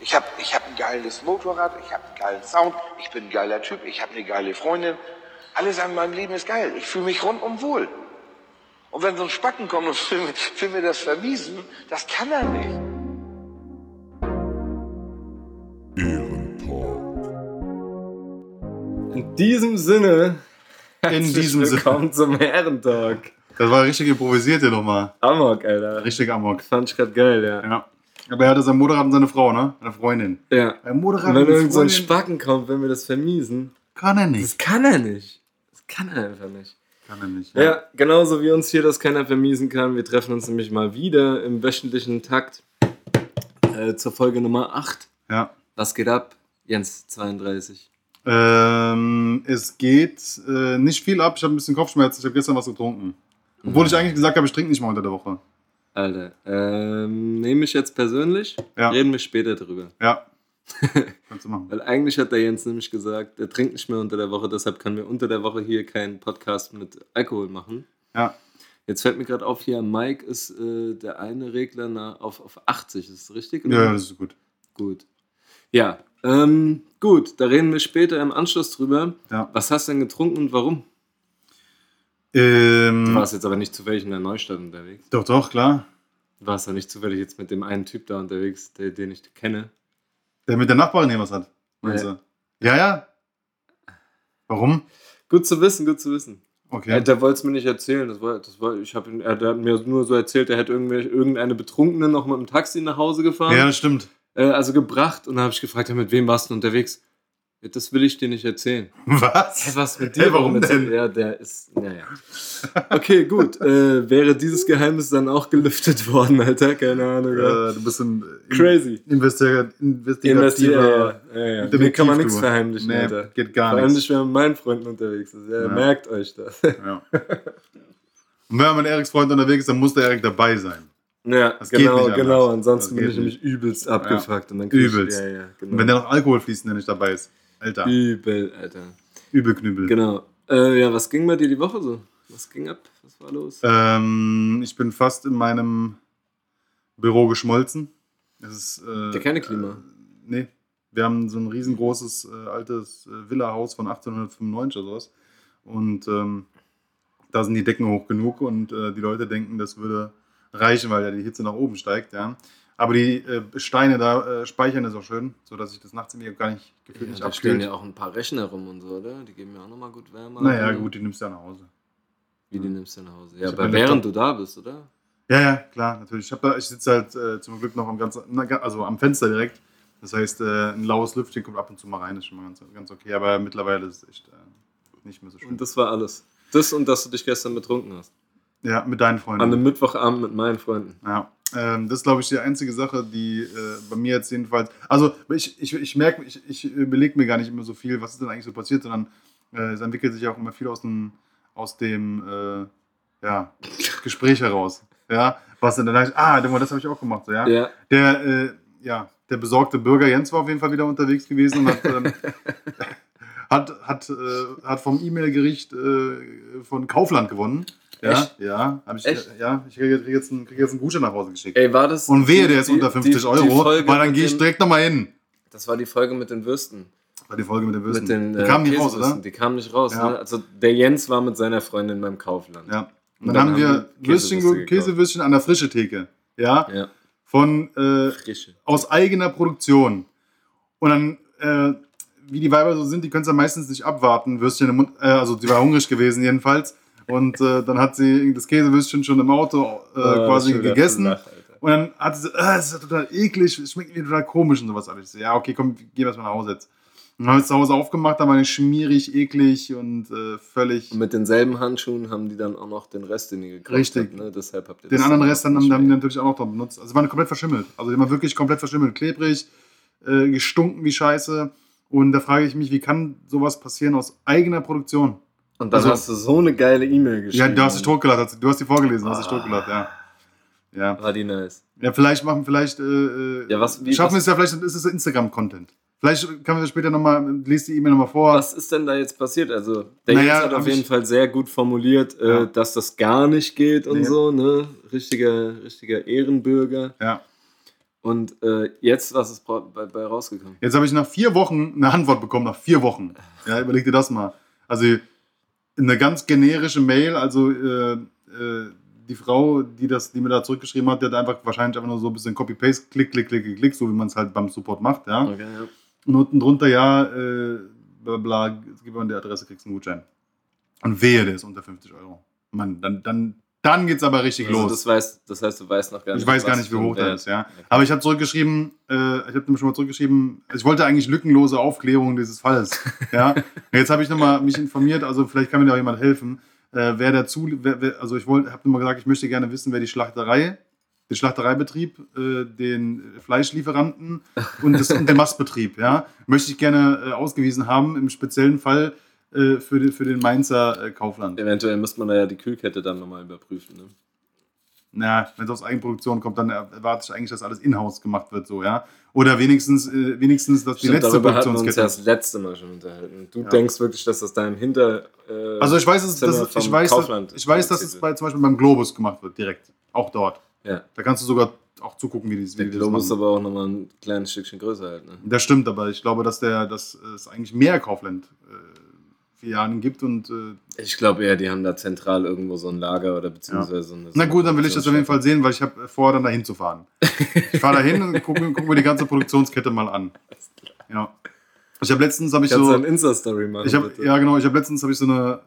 Ich habe ich hab ein geiles Motorrad, ich habe einen geilen Sound, ich bin ein geiler Typ, ich habe eine geile Freundin. Alles an meinem Leben ist geil. Ich fühle mich rundum wohl. Und wenn so ein Spacken kommt und will, mir- will mir das vermiesen, das kann er nicht. In diesem Sinne, In diesem Sinne. willkommen zum Herrentalk. Das war richtig improvisiert hier nochmal. Amok, Alter. Richtig Amok. Fand ich grad geil, ja. Ja. Aber er hatte sein Motorrad und seine Frau, ne? Eine Freundin. Ja. Ein Motorrad Und wenn irgend so ein Spacken kommt, wenn wir das vermiesen, kann er das nicht. kann er nicht. Das kann er einfach nicht. Kann er nicht. Ja, genauso wie uns hier das keiner vermiesen kann. Wir treffen uns nämlich mal wieder im wöchentlichen Takt äh, zur Folge Nummer 8. ja. Was geht ab? Jens 32. Ähm, es geht äh, nicht viel ab. Ich habe ein bisschen Kopfschmerzen. Ich habe gestern was getrunken. Obwohl ich eigentlich gesagt habe, ich trinke nicht mal unter der Woche. Alter, ähm, nehme ich jetzt persönlich, Ja. reden wir später drüber. Ja. Kannst du machen. Weil eigentlich hat der Jens nämlich gesagt, er trinkt nicht mehr unter der Woche, deshalb können wir unter der Woche hier keinen Podcast mit Alkohol machen. Ja. Jetzt fällt mir gerade auf, hier Mike ist äh, der eine Regler na, auf, auf 80, ist das richtig? Ja, ja, das ist gut. Gut. Ja, ähm, gut, da reden wir später im Anschluss drüber. Ja. Was hast du denn getrunken und warum? Ähm, Du warst jetzt aber nicht zufällig in der Neustadt unterwegs. doch, doch, klar. Du warst ja nicht zufällig jetzt mit dem einen Typ da unterwegs, der, den ich kenne. Der mit der Nachbarin hier was hat. Meinst Ja. du? Ja, ja. Warum? Gut zu wissen, gut zu wissen. Okay. Ja, der wollte es mir nicht erzählen. Das war, das war, ich hab, ihn- er, der hat mir nur so erzählt, er hätte irgendeine Betrunkene noch mit dem Taxi nach Hause gefahren. Ja, das stimmt. Äh, also gebracht. Und dann habe ich gefragt, ja, mit wem warst du unterwegs? Ja, das will ich dir nicht erzählen. Was? Hä, was mit dir? Hey, warum denn? Ja, der ist. Naja. Okay, gut. Äh, wäre dieses Geheimnis dann auch gelüftet worden, Alter? Keine Ahnung. Ja. Äh, du bist ein Crazy. Investiga investigativer Investier. Ja, ja, ja. Mir kann man nichts verheimlichen, Nee, Alter. geht gar Vor allem nichts. nicht, wenn man mit meinen Freunden unterwegs ist. Ja, Ja. Merkt euch das. Ja. Und wenn man mit Eriks Freund unterwegs ist, dann muss der Erik dabei sein. Ja, Das genau, genau. Ansonsten bin ich nämlich übelst abgefuckt. Und dann Übelst. Ich, ja, ja, genau. Und wenn der noch Alkohol fließt, der nicht dabei ist. Alter, Übel, Alter. Übelknüppel. Genau. Äh, ja, was ging bei dir die Woche so? Was ging ab? Was war los? Ähm, ich bin fast in meinem Büro geschmolzen. Es ist, äh, Der keine Klima. Äh, nee. Wir haben so ein riesengroßes äh, altes äh, Villa-Haus von 1895 oder sowas. Und ähm, da sind die Decken hoch genug und äh, die Leute denken, das würde reichen, weil ja die Hitze nach oben steigt. Ja. Aber die äh, Steine da äh, speichern das auch schön, sodass ich das nachts irgendwie gar nicht gefühlt Ja, nicht da stehen ja auch ein paar Rechner rum und so, oder? Die geben mir auch nochmal gut Wärme. Naja, Oder? gut, die nimmst du ja nach Hause. Wie die nimmst du nach Hause? Ja, aber während du da bist, oder? Ja, ja, klar, natürlich. Ich, da, ich sitze halt äh, zum Glück noch am, ganz, also am Fenster direkt. Das heißt, äh, ein laues Lüftchen kommt ab und zu mal rein, ist schon mal ganz, ganz okay. Aber mittlerweile ist es echt äh, nicht mehr so schön. Und das war alles. Das und dass du dich gestern betrunken hast. ja, mit deinen Freunden. An einem Mittwochabend mit meinen Freunden. Ja, ähm, das ist, glaube ich, die einzige Sache, die äh, bei mir jetzt jedenfalls. Also, ich, ich, ich merke, ich, ich überlege mir gar nicht immer so viel, was ist denn eigentlich so passiert, sondern äh, es entwickelt sich auch immer viel aus dem, aus dem äh, ja, Gespräch heraus. Ja, was dann heißt, ah, guck mal, das habe ich auch gemacht, so, ja. Ja. Der, äh, ja, der besorgte Bürger Jens war auf jeden Fall wieder unterwegs gewesen und hat, ähm, hat, hat, äh, hat vom E-Mail-Gericht äh, von Kaufland gewonnen. Ja, Echt? ja, hab ich, Echt? ja, ich kriege krieg jetzt, einen- krieg jetzt einen Gutschein nach Hause geschickt. Ey, war das. Und wehe, die- der ist die- unter 50 die- Euro, weil dann gehe ich direkt nochmal hin. Das war die Folge mit den Würsten. War die Folge mit den Würsten. Mit den die äh, kamen nicht raus, oder? Die kamen nicht raus. Ja. Ne? Also der Jens war mit seiner Freundin beim Kaufland. Ja. Und dann, dann haben wir Würstchen, Käsewürste. Käsewürstchen an der frische Theke. Ja. Ja. Von äh, aus eigener Produktion. Und dann, äh, wie die Weiber so sind, die können es ja meistens nicht abwarten. Würstchen im Mund, äh, also die war hungrig gewesen jedenfalls. Und äh, dann hat sie das Käsewürstchen schon im Auto äh, Ah, quasi gegessen. Lach. Und dann hat sie, ah, das ist total eklig, es schmeckt mir total komisch und sowas alles. Ich so, ja, okay, komm, geh erstmal nach Hause jetzt. Und dann habe ich es zu Hause aufgemacht, da war ich schmierig, eklig und äh, völlig. Und mit denselben Handschuhen haben die dann auch noch den Rest, den ihr gekauft Richtig. habt. Ne? Deshalb habt ihr Den anderen dann Rest dann, haben die natürlich auch noch dran benutzt. Also die waren komplett verschimmelt. Also die waren wirklich komplett verschimmelt. Klebrig, äh, gestunken wie Scheiße. Und da frage ich mich, wie kann sowas passieren aus eigener Produktion? Und dann Also- hast du so eine geile E-Mail geschrieben. Ja, du hast dich totgelacht. Du hast die vorgelesen, hast dich Ah. totgelacht, ja. Ja. War die nice. Ja, vielleicht machen, vielleicht. Äh, äh, Ja, was- wie- schaffen wir es ja, vielleicht ist es Instagram-Content. Vielleicht können wir später nochmal, liest die E-Mail nochmal vor. Was ist denn da jetzt passiert? Also, der Naja, hat auf jeden Fall sehr gut formuliert, äh, Ja. dass das gar nicht geht und Nee. so, ne? Richtiger, richtiger Ehrenbürger. Ja. Und äh, jetzt, was ist bei, bei rausgekommen? Jetzt habe ich nach vier Wochen eine Antwort bekommen, nach vier Wochen. Ja, überleg dir das mal. Also eine ganz generische Mail, also äh, äh, die Frau, die, das, die mir da zurückgeschrieben hat, die hat einfach wahrscheinlich einfach nur so ein bisschen Copy-Paste, klick, klick, klick, klick, so wie man es halt beim Support macht, ja. Okay, ja. Und unten drunter, ja, äh, bla bla, gib mal die Adresse, kriegst einen Gutschein. Und wehe, der ist unter 50 Euro. Mann, dann, dann, dann geht's aber richtig Also los. das, weißt, das heißt, du weißt noch gar nicht. Ich weiß gar nicht, wie hoch das ist, ja. Okay. Aber ich habe zurückgeschrieben, äh, ich habe schon mal zurückgeschrieben, ich wollte eigentlich lückenlose Aufklärung dieses Falles. ja. Jetzt habe ich nochmal mich informiert, also vielleicht kann mir da auch jemand helfen. Äh, wer dazu, wer, wer, also ich wollte, habe immer gesagt, ich möchte gerne wissen, wer die Schlachterei, den Schlachtereibetrieb, äh, den Fleischlieferanten und, das, und den Mastbetrieb, ja, möchte ich gerne äh, ausgewiesen haben, im speziellen Fall äh, für, den, für den Mainzer äh, Kaufland. Eventuell müsste man da ja die Kühlkette dann nochmal überprüfen. Ne? Na, wenn es aus Eigenproduktion kommt, dann erwarte ich eigentlich, dass alles in-house gemacht wird, so, ja. Oder wenigstens, äh, wenigstens, dass die Stimmt, letzte darüber hatten wir uns ja Produktionskette. das letzte Mal schon unterhalten. Du Ja. denkst wirklich, dass das da im Hinter. Äh, Also ich weiß, dass, dass, ich weiß, Kaufland ich weiß, dass es bei, zum Beispiel beim Globus gemacht wird, direkt. Auch dort. Ja. Da kannst du sogar auch zugucken, wie die, Der die das Globus ist aber auch nochmal ein kleines Stückchen größer halt. Ne? Das stimmt, aber ich glaube, dass, der, dass es eigentlich mehr Kaufland äh, Filialen gibt und äh, Ich glaube eher, die haben da zentral irgendwo so ein Lager oder beziehungsweise so eine. na gut, dann will ich das auf jeden Fall sehen, weil ich habe vor, dann dahin zu fahren. Ich fahre dahin und gucke guck mir die ganze Produktionskette mal an. Ja. Ich habe letztens habe ich Kannst so eine Insta-Story machen? Ich habe bitte? ja genau, ich habe letztens habe ich so eine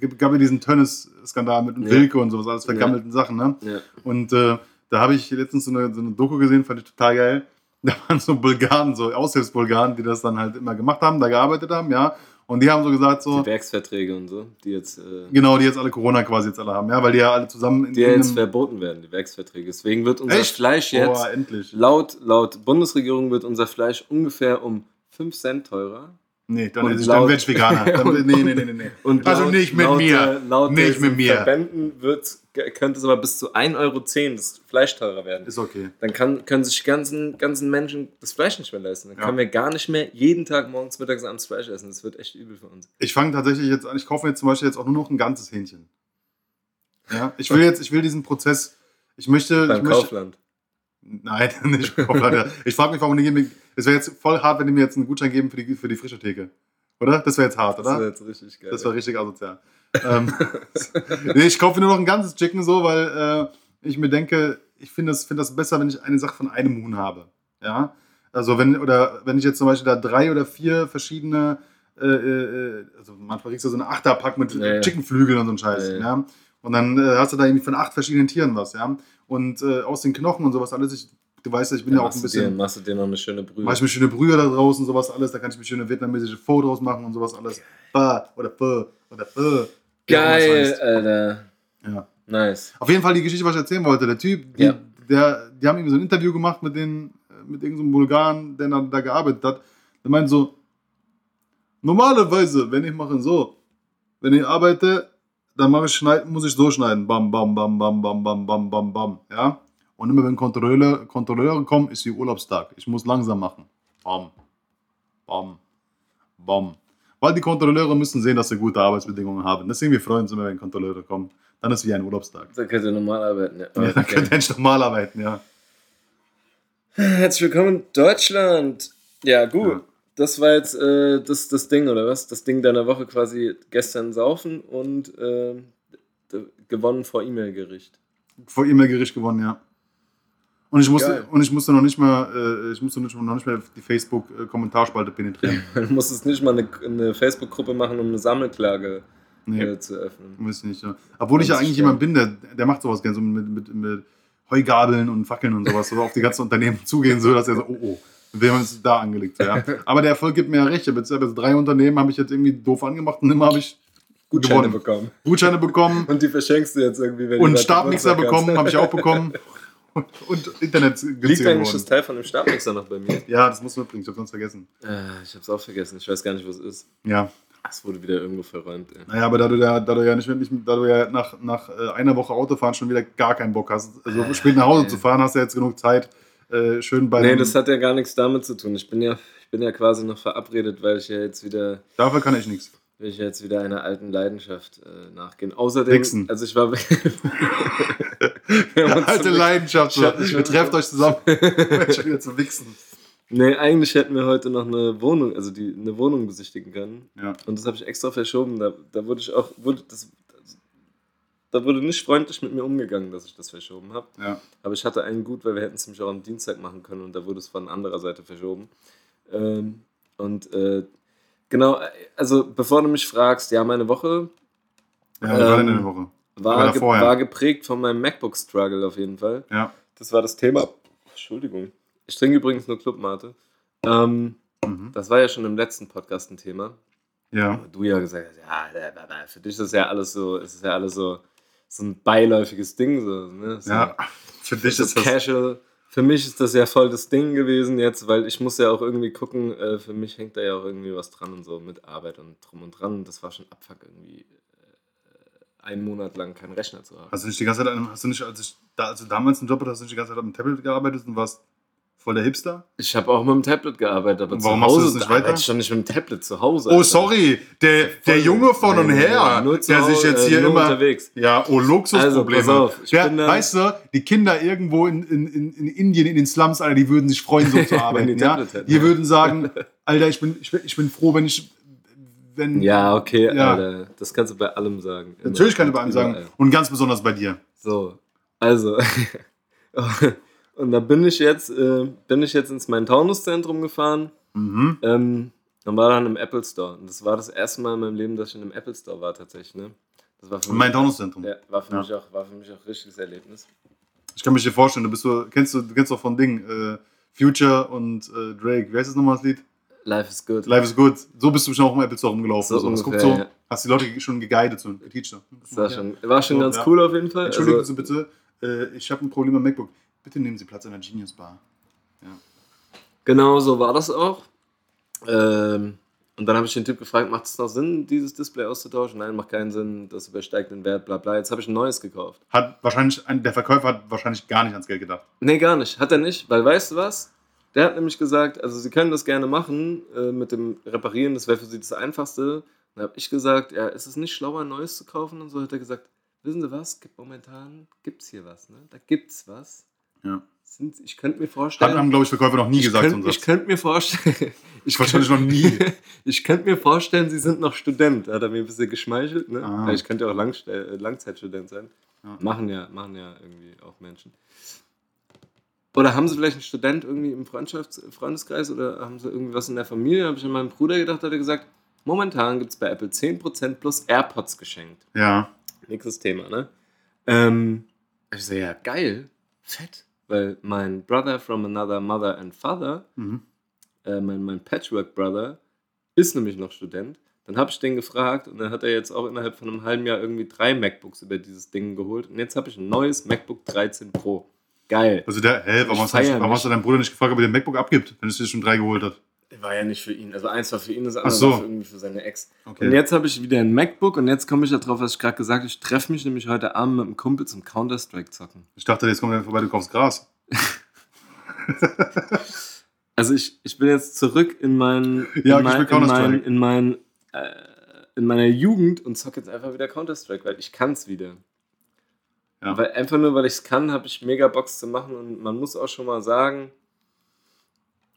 äh, gab ja diesen Tönnes-Skandal mit dem Ja. Wilke und sowas, alles vergammelten Sachen, ne? Ja. Und äh, da habe ich letztens so eine, so eine Doku gesehen, fand ich total geil. Da waren so Bulgaren, so Aushilfsbulgaren, die das dann halt immer gemacht haben, da gearbeitet haben, ja. Und die haben so gesagt, so, Die Werksverträge und so, die jetzt, äh, genau, die jetzt alle Corona quasi jetzt alle haben, ja, weil die ja alle zusammen in die jetzt verboten werden, die Werksverträge. Deswegen wird unser Echt? Fleisch jetzt, Boah, endlich. laut, laut Bundesregierung wird unser Fleisch ungefähr um 5 Cent teurer. Nee, dann, Und dann laut- werde ich Veganer. Dann, nee, nee, nee, nee. Und also laut- nicht mit laut, mir. Laut nicht mit mir. Verbänden wird, könnte es aber bis zu 1,10 Euro das Fleisch teurer werden. Ist okay. Dann kann, können sich ganzen, ganzen Menschen das Fleisch nicht mehr leisten. Dann Ja. können wir gar nicht mehr jeden Tag morgens, mittags, abends Fleisch essen. Das wird echt übel für uns. Ich fange tatsächlich jetzt an, ich kaufe mir jetzt zum Beispiel jetzt auch nur noch ein ganzes Hähnchen. Ja, ich will jetzt, ich will diesen Prozess, ich möchte, ich Beim möchte, Kaufland. Nein, nicht. Ich frage mich, warum die geben, es wäre jetzt voll hart, wenn die mir jetzt einen Gutschein geben für die, für die frische Theke. Oder? Das wäre jetzt hart, Das wäre oder? jetzt richtig geil. Das war richtig asozial. ähm, nee, ich kaufe nur noch ein ganzes Chicken so, weil äh, ich mir denke, ich finde das, find das besser, wenn ich eine Sache von einem Huhn habe. Ja. Also wenn, oder wenn ich jetzt zum Beispiel da drei oder vier verschiedene, äh, äh, also manchmal kriegst du so eine Achterpack mit Ja. Chickenflügeln und so ein Scheiß. Ja, Ja, ja. Und dann äh, hast du da irgendwie von acht verschiedenen Tieren was, ja. Und äh, aus den Knochen und sowas alles, ich, du weißt ja, ich bin Dann ja auch ein du dir, bisschen. machst du dir noch eine schöne Brühe. Mach ich mir schöne Brühe da draußen, sowas alles, da kann ich mir schöne vietnamesische Pho draus machen und sowas alles. Ba oder Pho oder Pho. Geil, heißt. Alter. Ja. Nice. Auf jeden Fall die Geschichte, was ich erzählen wollte. Der Typ, die, Ja. der, die haben irgendwie so ein Interview gemacht mit, den, mit irgendeinem Bulgaren, der da, da gearbeitet hat. Der meint so, normalerweise, wenn ich mache so, wenn ich arbeite, dann mache ich schneid, muss ich so schneiden. Bam, bam, bam, bam, bam, bam, bam, bam, bam. Ja? Und immer wenn Kontrolleure, Kontrolleure kommen, ist wie Urlaubstag. Ich muss langsam machen. Bam, bam, bam. Weil die Kontrolleure müssen sehen, dass sie gute Arbeitsbedingungen haben. Deswegen wir freuen uns immer, wenn Kontrolleure kommen. Dann ist wie ein Urlaubstag. Da könnt ihr normal arbeiten. Ja. Ja, dann Okay. könnte ich normal arbeiten, ja. Herzlich willkommen Deutschland. Ja, gut. Ja. Das war jetzt äh, das, das Ding, oder was? Das Ding deiner Woche quasi gestern saufen und äh, gewonnen vor E-Mail-Gericht. Vor E-Mail-Gericht gewonnen, ja. Und ich musste, Geil. und ich musste noch nicht mal, äh, ich musste noch nicht mal die Facebook-Kommentarspalte penetrieren. Du musstest nicht mal eine, eine Facebook-Gruppe machen, um eine Sammelklage Nee, äh, zu öffnen. weiß ich nicht, ja. Obwohl ich ja eigentlich jemand bin, der, der macht sowas gerne, so mit, mit, mit Heugabeln und Fackeln und sowas, so auf die ganzen Unternehmen zugehen, so dass er so, oh, oh, wir haben es da angelegt. So, ja. Aber der Erfolg gibt mir ja recht. Ich habe jetzt, habe drei Unternehmen, habe ich jetzt irgendwie doof angemacht und immer habe ich Gutscheine gewonnen. bekommen. Gutscheine bekommen Und die verschenkst du jetzt irgendwie, wenn du und Stabmixer bekommen, habe ich auch bekommen. Und, und Internet Liegt eigentlich das. Teil von dem Stabmixer noch bei mir? Ja, das muss man mitbringen, ich habe sonst vergessen. Äh, ich hab's auch vergessen. Ich weiß gar nicht, wo es ist. Ja, Es wurde wieder irgendwo verräumt. Ey. naja, aber da du ja, da du ja nicht, nicht da du ja nach, nach äh, einer Woche Autofahren schon wieder gar keinen Bock hast, also spät nach Hause zu fahren, hast du jetzt genug Zeit, äh, schön bei Nee, das hat ja gar nichts damit zu tun. Ich bin ja, ich bin ja quasi noch verabredet, weil ich ja jetzt wieder, Dafür kann ich nichts. will ich jetzt wieder einer alten Leidenschaft äh, nachgehen. Außerdem, Wichsen. also ich war. Wir Alte Leidenschaft. So. Ich hab- trefft euch zusammen. Schon wieder zu wichsen. Nee, eigentlich hätten wir heute noch eine Wohnung, also die, eine Wohnung besichtigen können. Ja. Und das habe ich extra verschoben. Da, da wurde ich auch, wurde das, da wurde nicht freundlich mit mir umgegangen, dass ich das verschoben habe. Ja. Aber ich hatte einen gut, weil wir hätten es nämlich auch am Dienstag machen können und da wurde es von anderer Seite verschoben. Ähm, und äh, genau, also bevor du mich fragst, ja, meine Woche Ja, wie war denn Ähm, eine Woche? war, ge war geprägt von meinem MacBook-Struggle auf jeden Fall. Ja. Das war das Thema. Entschuldigung. Ich trinke übrigens nur Clubmate. Ähm, Mhm. das war ja schon im letzten Podcast ein Thema. Ja. Du ja gesagt hast, ja, für dich ist ja alles so, ist es ja alles so, so ein beiläufiges Ding. So, ne? so, Ja. Für dich so ist das. casual. Für mich ist das ja voll das Ding gewesen jetzt, weil ich muss ja auch irgendwie gucken, äh, für mich hängt da ja auch irgendwie was dran und so mit Arbeit und drum und dran. Das war schon Abfuck irgendwie äh, einen Monat lang keinen Rechner zu haben. Hast du nicht die ganze Zeit, hast du nicht, als, ich, da, als du damals einen Job hattest, hast du nicht die ganze Zeit am Tablet gearbeitet und warst voll der Hipster? Ich habe auch mit dem Tablet gearbeitet, aber Und zu warum machst du Hause das nicht weiter? ich doch nicht mit dem Tablet zu Hause. Oh, Alter. sorry, der, der Junge von und her, der sich Hause, jetzt äh, hier immer. unterwegs. Ja, oh, Luxusprobleme. Also, auf, ja, weißt du, die Kinder irgendwo in, in, in, in Indien, in den Slums, Alter, die würden sich freuen, so zu arbeiten. die ja? Hätten. Die würden sagen, Alter, ich bin, ich, bin, ich bin froh, wenn ich. Wenn, Ja, okay, Ja. Alter. Das kannst du bei allem sagen. Natürlich kann ich bei einem sagen. Und ganz besonders bei dir. So, also. und da bin ich jetzt, äh, bin ich jetzt ins Main-Taunus-Zentrum gefahren. Mhm. Ähm, und war dann im Apple Store. Und das war das erste Mal in meinem Leben, dass ich in einem Apple Store war, tatsächlich. Ne? Das war für mein Taunus-Zentrum. ja, war für Ja. mich auch, war für mich auch ein richtiges Erlebnis. Ich kann mich dir vorstellen, du bist so, kennst du, du kennst doch von Ding, äh, Future und äh, Drake. Wie heißt das nochmal das Lied? Life is good. Life is good. So bist du schon auch im Apple Store rumgelaufen. So ungefähr, so, ja. hast die Leute schon geguidet, so Teacher. Das war schon, war schon So, ganz ja. cool auf jeden Fall. Entschuldigen Also, Sie bitte, äh, ich habe ein Problem am MacBook. Bitte nehmen Sie Platz an der Genius Bar. Genau so war das auch. Ähm, und dann habe ich den Typ gefragt, macht es noch Sinn, dieses Display auszutauschen? Nein, macht keinen Sinn, das übersteigt den Wert, bla bla. Jetzt habe ich ein neues gekauft. Hat wahrscheinlich, ein, der Verkäufer hat wahrscheinlich gar nicht ans Geld gedacht. Nee, gar nicht. Hat er nicht, weil weißt du was? Der hat nämlich gesagt, also sie können das gerne machen äh, mit dem Reparieren, das wäre für sie das Einfachste. Dann habe ich gesagt, ja, ist es nicht schlauer, ein neues zu kaufen? Und so hat er gesagt, wissen Sie was, gibt momentan, gibt es hier was, ne? Da gibt's was. Ja. Sind, ich könnte mir Hat vorstellen... haben, glaube ich, Verkäufer noch nie ich gesagt. so könnt, ich könnte mir vorstellen... Ich Wahrscheinlich noch nie. ich könnte mir vorstellen, Sie sind noch Student. Hat er mir ein bisschen geschmeichelt. Ne? Ah. Ja, Ich könnte ja auch Langst äh, Langzeitstudent sein. Ja. Machen, ja, machen ja irgendwie auch Menschen. Oder haben Sie vielleicht einen Student irgendwie im Freundschafts Freundeskreis oder haben Sie irgendwie was in der Familie? Habe ich an meinen Bruder gedacht, hat er gesagt, momentan gibt es bei Apple 10% plus AirPods geschenkt. Ja. Nächstes Thema, ne? Ähm, ich so, ja, geil, fett. Weil mein Brother from another mother and father Mhm. äh, mein, mein Patchwork-Brother ist nämlich noch Student. Dann habe ich den gefragt und dann hat er jetzt auch innerhalb von einem halben Jahr irgendwie drei MacBooks über dieses Ding geholt. Und jetzt habe ich ein neues MacBook 13 Pro. Geil. Also der, hä, warum, hast du, warum hast du deinen Bruder nicht gefragt, ob er den MacBook abgibt, wenn es dir schon drei geholt hat? War ja nicht für ihn. Also eins war für ihn, das andere so. war für irgendwie für seine Ex. Okay. Und jetzt habe ich wieder ein MacBook und jetzt komme ich darauf, was ich gerade gesagt habe. Ich treffe mich nämlich heute Abend mit einem Kumpel zum Counter-Strike zocken. Ich dachte, jetzt kommt er vorbei, du kaufst Gras. Also ich, ich bin jetzt zurück in mein, Ja, in, mein, in, mein, Counter-Strike. in, mein, äh, in meiner Jugend und zocke jetzt einfach wieder Counter-Strike, weil ich kann es wieder. Ja. Weil einfach nur, weil ich es kann, habe ich mega Box zu machen und man muss auch schon mal sagen,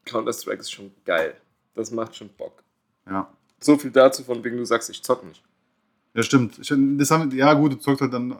Counter-Strike ist schon geil. Das macht schon Bock. Ja. So viel dazu, von wegen du sagst, ich zock nicht. Ja, stimmt. Ich, das haben, ja, gut, du zockst halt dann.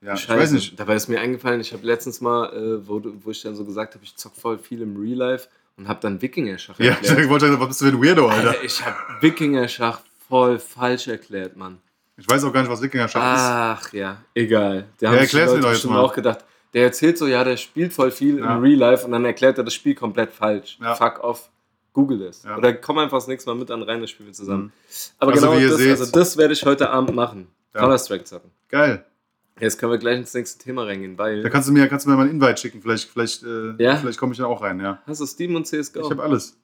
Ja, ich weiß nicht. Dabei ist mir eingefallen, ich habe letztens mal, äh, wo, wo ich dann so gesagt habe, ich zock voll viel im Real Life und habe dann Wikinger-Schach Ja, erklärt. ich wollte sagen, was bist du für ein Weirdo, Alter? Alter, ich habe Wikinger-Schach voll falsch erklärt, Mann. Ich weiß auch gar nicht, was Wikinger-Schach Ach ja, egal. Da Ja, haben sich die erklär's mir Leute doch jetzt mal. auch gedacht. Der erzählt so, ja, der spielt voll viel Ja. im Real Life und dann erklärt er das Spiel komplett falsch. Ja. Fuck off. Google es. Ja. Oder komm einfach das nächste Mal mit an rein, das spielen wir zusammen. Mhm. Aber Also, genau das, seht- also das werde ich heute Abend machen. Ja. Counter-Strike zocken. Geil. Jetzt können wir gleich ins nächste Thema reingehen, weil. Da kannst du mir, kannst du mir mal einen Invite schicken. Vielleicht, vielleicht, äh, Ja? vielleicht komme ich da auch rein, ja. Hast du Steam und CSGO? Ich habe alles.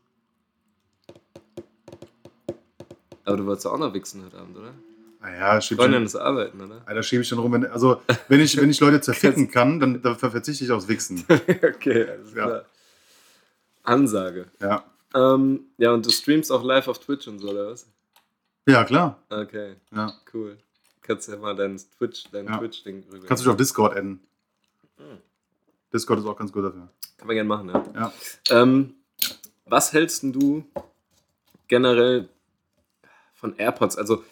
Aber du wolltest auch noch wichsen heute Abend, oder? Naja, schieb Freundin ist arbeiten, oder? Alter, schiebe ich schon rum. Wenn, also, wenn ich, wenn ich Leute zerficken kann, dann, dann verzichte ich aufs Wichsen. okay, alles Ja. klar. Ansage. Ja. Ähm, ja, und du streamst auch live auf Twitch und so, oder was? Ja, klar. Okay, Ja. cool. Kannst ja mal dein Twitch, dein Ja. Twitch-Ding rüber. Kannst du dich auf Discord adden. Hm. Discord ist auch ganz gut dafür. Kann man gerne machen, ja. Ja. Ähm, was hältst du generell von AirPods? Also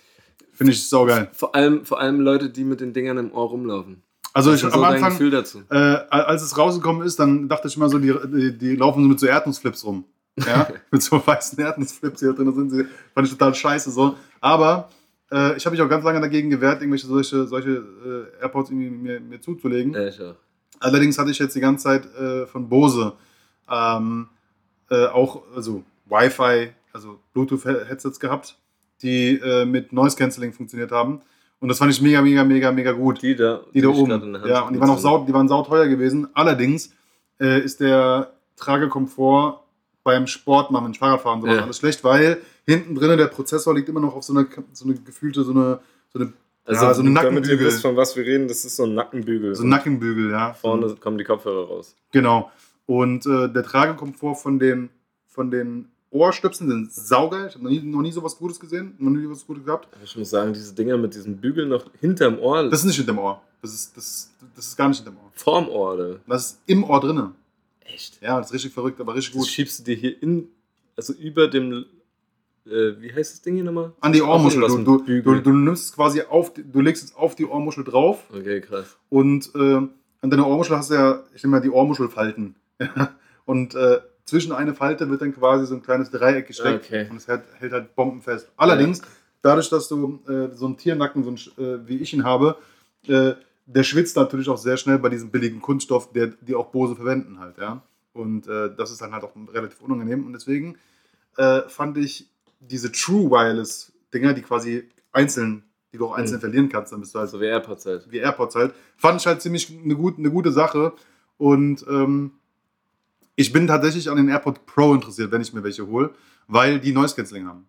Finde ich saugeil. vor allem, vor allem Leute, die mit den Dingern im Ohr rumlaufen. Also ich am so Anfang, Gefühl dazu? äh, als es rausgekommen ist, dann dachte ich immer so, die, die, die laufen so mit so Erdnussflips rum. Ja, mit so weißen Erdnussflips, die da drin sind. Sie, fand ich total scheiße so. Aber äh, ich habe mich auch ganz lange dagegen gewehrt, irgendwelche solche, solche äh, AirPods irgendwie mir, mir zuzulegen. Ja, ich auch. Allerdings hatte ich jetzt die ganze Zeit äh, von Bose ähm, äh, auch also Wi-Fi, also Bluetooth-Headsets gehabt, die äh, mit Noise Cancelling funktioniert haben. Und das fand ich mega, mega, mega, mega gut. Die da, Die da ich oben. Ja, und die waren auch sau, die waren sauteuer gewesen. Allerdings äh, ist der Tragekomfort beim Sport, mit dem Fahrradfahren sowas Ja. alles schlecht, weil hinten drinnen der Prozessor liegt immer noch auf so eine, so eine gefühlte, so eine, so eine, Also, ja, so eine damit ihr Nackenbügel. wisst, von was wir reden, das ist so ein Nackenbügel. so ein Nackenbügel, ja. Vorne kommen die Kopfhörer raus. Genau. Und äh, der Tragekomfort von den, von den Ohrstöpseln sind saugeil. Ich habe noch nie, noch nie sowas Gutes gesehen, noch nie was Gutes gehabt. Ich muss sagen, diese Dinger mit diesem Bügel noch hinterm Ohr, Das ist nicht hinterm Ohr. Das ist, das, das ist gar nicht hinterm Ohr. vorm Ohr, oder? Das ist im Ohr drinne. Echt? Ja, das ist richtig verrückt, aber richtig Das gut. schiebst du dir hier in, also über dem, äh, wie heißt das Ding hier nochmal? An die Ohrmuschel. Du, du, du, du nimmst es quasi auf, du legst es auf die Ohrmuschel drauf Okay, krass. und äh, an deiner Ohrmuschel hast du ja, ich nehme mal die Ohrmuschelfalten. und äh, zwischen eine Falte wird dann quasi so ein kleines Dreieck gesteckt Okay. und es hält, hält halt bombenfest. Allerdings, dadurch, dass du äh, so einen Tiernacken, so ein, Sch- äh, wie ich ihn habe, äh, der schwitzt natürlich auch sehr schnell bei diesem billigen Kunststoff, der, die auch Bose verwenden halt, ja. Und äh, das ist dann halt auch relativ unangenehm. Und deswegen äh, fand ich diese True Wireless Dinger, die quasi einzeln, die du auch einzeln Mhm. verlieren kannst, dann bist du halt Also wie AirPods halt. wie AirPods halt, fand ich halt ziemlich eine, gut, eine gute Sache. Und ähm, ich bin tatsächlich an den AirPod Pro interessiert, wenn ich mir welche hole, weil die Noise Cancelling haben.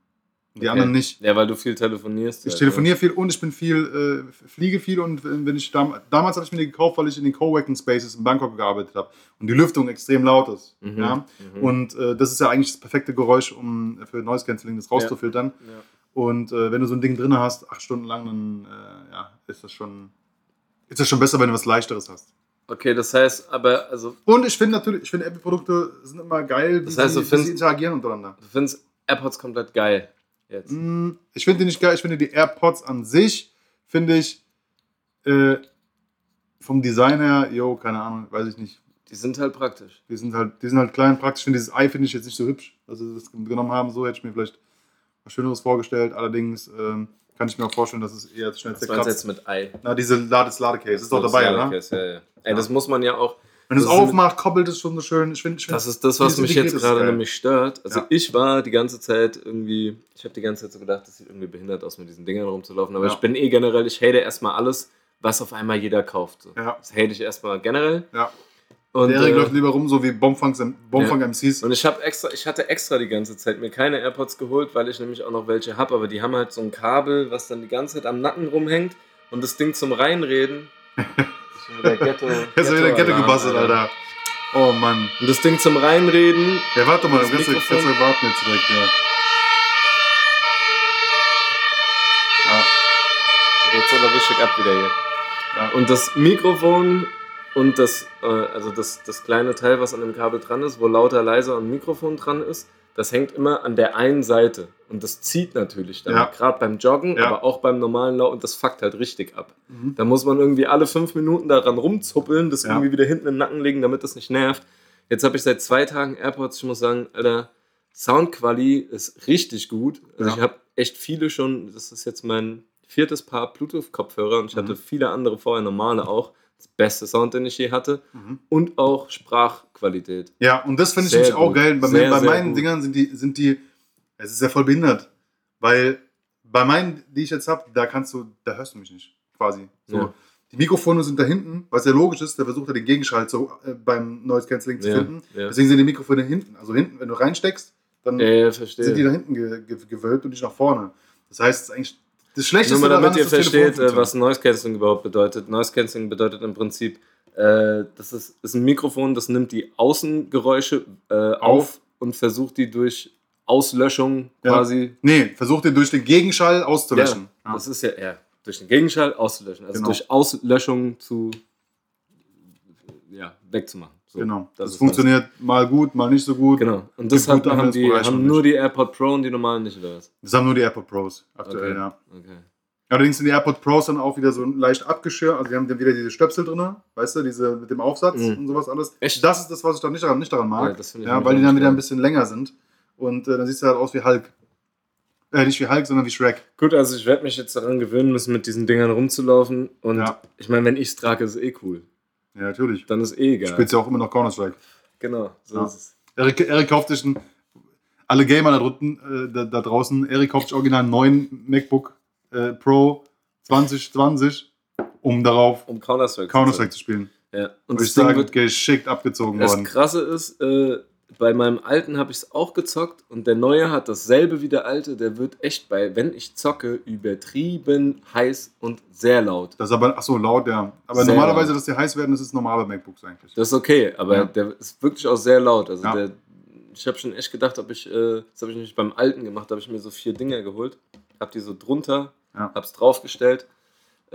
Die Okay. anderen nicht. Ja, weil du viel telefonierst. Ich halt, telefoniere viel und ich bin viel, äh, fliege viel und wenn ich dam damals habe ich mir die gekauft, weil ich in den Coworking Spaces in Bangkok gearbeitet habe und die Lüftung extrem laut ist. Mhm. Ja? Mhm. Und äh, das ist ja eigentlich das perfekte Geräusch, um für Noise Cancelling das rauszufiltern. Ja. Und äh, wenn du so ein Ding drin hast, acht Stunden lang, dann äh, ja, ist das schon ist das schon besser, wenn du was leichteres hast. Okay, das heißt, aber, also, Und ich finde natürlich, ich finde Apple-Produkte sind immer geil, wie, Das heißt, sie, du findest- sie interagieren untereinander. du findest AirPods komplett geil. Jetzt. Mm, Ich finde die nicht geil, ich finde die AirPods an sich, finde ich äh, vom Design her, jo, keine Ahnung, weiß ich nicht. Die sind halt praktisch. Die sind halt, die sind halt klein, praktisch. Ich finde dieses Ei finde ich jetzt nicht so hübsch. Also sie das genommen haben, so hätte ich mir vielleicht was Schöneres vorgestellt. Allerdings ähm, kann ich mir auch vorstellen, dass es eher schnell Was meinst du jetzt mit Ei? Na, diese Lades Ladecase, ist doch dabei, ja, oder? okay, ja, ja. Ey, das muss man ja auch. Wenn du es Das aufmachst, koppelt es schon so schön. Ich finde, ich find, Das ist das, was mich jetzt gerade nämlich stört. Also Ja. ich war die ganze Zeit irgendwie, ich habe die ganze Zeit so gedacht, das sieht irgendwie behindert aus, mit diesen Dingern rumzulaufen. Aber Ja. ich bin eh generell, ich hate erstmal alles, was auf einmal jeder kauft. So. Ja. Das hate ich erstmal generell. Ja. Und, Der Erik äh, läuft lieber rum, so wie Bombfunk Bombfunk Ja. MCs. und ich habe extra, ich hatte extra die ganze Zeit mir keine AirPods geholt, weil ich nämlich auch noch welche habe, aber die haben halt so ein Kabel, was dann die ganze Zeit am Nacken rumhängt und das Ding zum Reinreden. Wieder Ghetto. Jetzt wieder Kette Ghetto-Alarm, gebastelt, Alter. Oh Mann. Und das Ding zum Reinreden Ja, warte mal, Das kannst du kannst du warten jetzt direkt, ja. Ja, Jetzt aber richtig ab wieder hier. ja. Und das Mikrofon und das, äh, also das, das kleine Teil, was an dem Kabel dran ist, wo lauter, leiser und Mikrofon dran ist, das hängt immer an der einen Seite. Und das zieht natürlich dann, Ja. gerade beim Joggen, Ja. aber auch beim normalen Lauf. Und das fuckt halt richtig ab. Mhm. Da muss man irgendwie alle fünf Minuten daran rumzuppeln, das Ja. irgendwie wieder hinten in den Nacken legen, damit das nicht nervt. Jetzt habe ich seit zwei Tagen AirPods. Ich muss sagen, Alter, Soundquali ist richtig gut. Also ich habe echt viele schon, das ist jetzt mein viertes Paar Bluetooth-Kopfhörer und ich Mhm. hatte viele andere vorher, normale auch. Das beste Sound, den ich je hatte. Mhm. Und auch Sprachqualität. Ja, und das finde ich nämlich auch geil. Bei, Sehr, bei meinen gut. Dingern sind die, sind die, es ist ja voll behindert. Weil bei meinen, die ich jetzt habe, da kannst du, da hörst du mich nicht, quasi. So. Ja. Die Mikrofone sind da hinten, was ja logisch ist, der versucht ja den Gegenschall zu, äh, beim Noise Cancelling zu Ja, finden. ja. Deswegen sind die Mikrofone hinten. Also hinten, wenn du reinsteckst, dann sind die da hinten ge ge gewölbt und nicht nach vorne. Das heißt, es ist eigentlich das Schlechteste Nur mal damit ihr versteht, äh, was Noise Cancelling überhaupt bedeutet. Noise Cancelling bedeutet im Prinzip, äh, das ist, ist ein Mikrofon, das nimmt die Außengeräusche äh, auf. und versucht die durch Auslöschung Ja. quasi. Nee, versuch den durch den Gegenschall auszulöschen. Ja, Ja. Das ist ja eher durch den Gegenschall auszulöschen. Also Genau. durch Auslöschung zu ja, wegzumachen. So, Genau. Das, ist funktioniert mal gut, mal nicht so gut. Das. Genau. Und das hat, haben, die, haben nur die AirPod Pro und die normalen nicht, oder was? Das haben nur die AirPod Pros aktuell, Okay. ja. Okay. Allerdings sind die AirPod Pros dann auch wieder so leicht abgeschirrt. Also die haben dann wieder diese Stöpsel drin, weißt du, diese mit dem Aufsatz Mhm. und sowas alles. Echt? Das ist das, was ich dann nicht daran, nicht daran mag. Ja, das Ja, weil die dann wieder ein bisschen länger sind. Und äh, dann siehst du halt aus wie Hulk. Äh, nicht wie Hulk, sondern wie Shrek. Gut, also ich werde mich jetzt daran gewöhnen müssen, mit diesen Dingern rumzulaufen. Und Ja. ich meine, wenn ich es trage, ist es eh cool. Ja, natürlich. Dann ist eh Du egal. spielst ja auch immer noch Counter-Strike. Genau, so Ja. ist es. Erik, Erik kauft sich ein, alle Gamer da, drunten, äh, da, da draußen, Erik kauft sich original einen neuen MacBook äh, Pro 2020, um darauf Um Counter-Strike zu Counter-Strike zu spielen. Ja. Und das ich Ding wird geschickt abgezogen Das worden. Krasse ist, äh, bei meinem alten habe ich es auch gezockt und der neue hat dasselbe wie der alte. Der wird echt bei, wenn ich zocke, übertrieben heiß und sehr laut. Das ist aber, ach so, laut, ja. Aber Sehr normalerweise, laut. dass die heiß werden, das ist normal bei MacBooks eigentlich. Das ist okay, aber Ja. der ist wirklich auch sehr laut. Also Ja. der, ich habe schon echt gedacht, ob ich, äh, das habe ich nämlich beim alten gemacht, da habe ich mir so vier Dinger geholt, habe die so drunter, Ja. habe es draufgestellt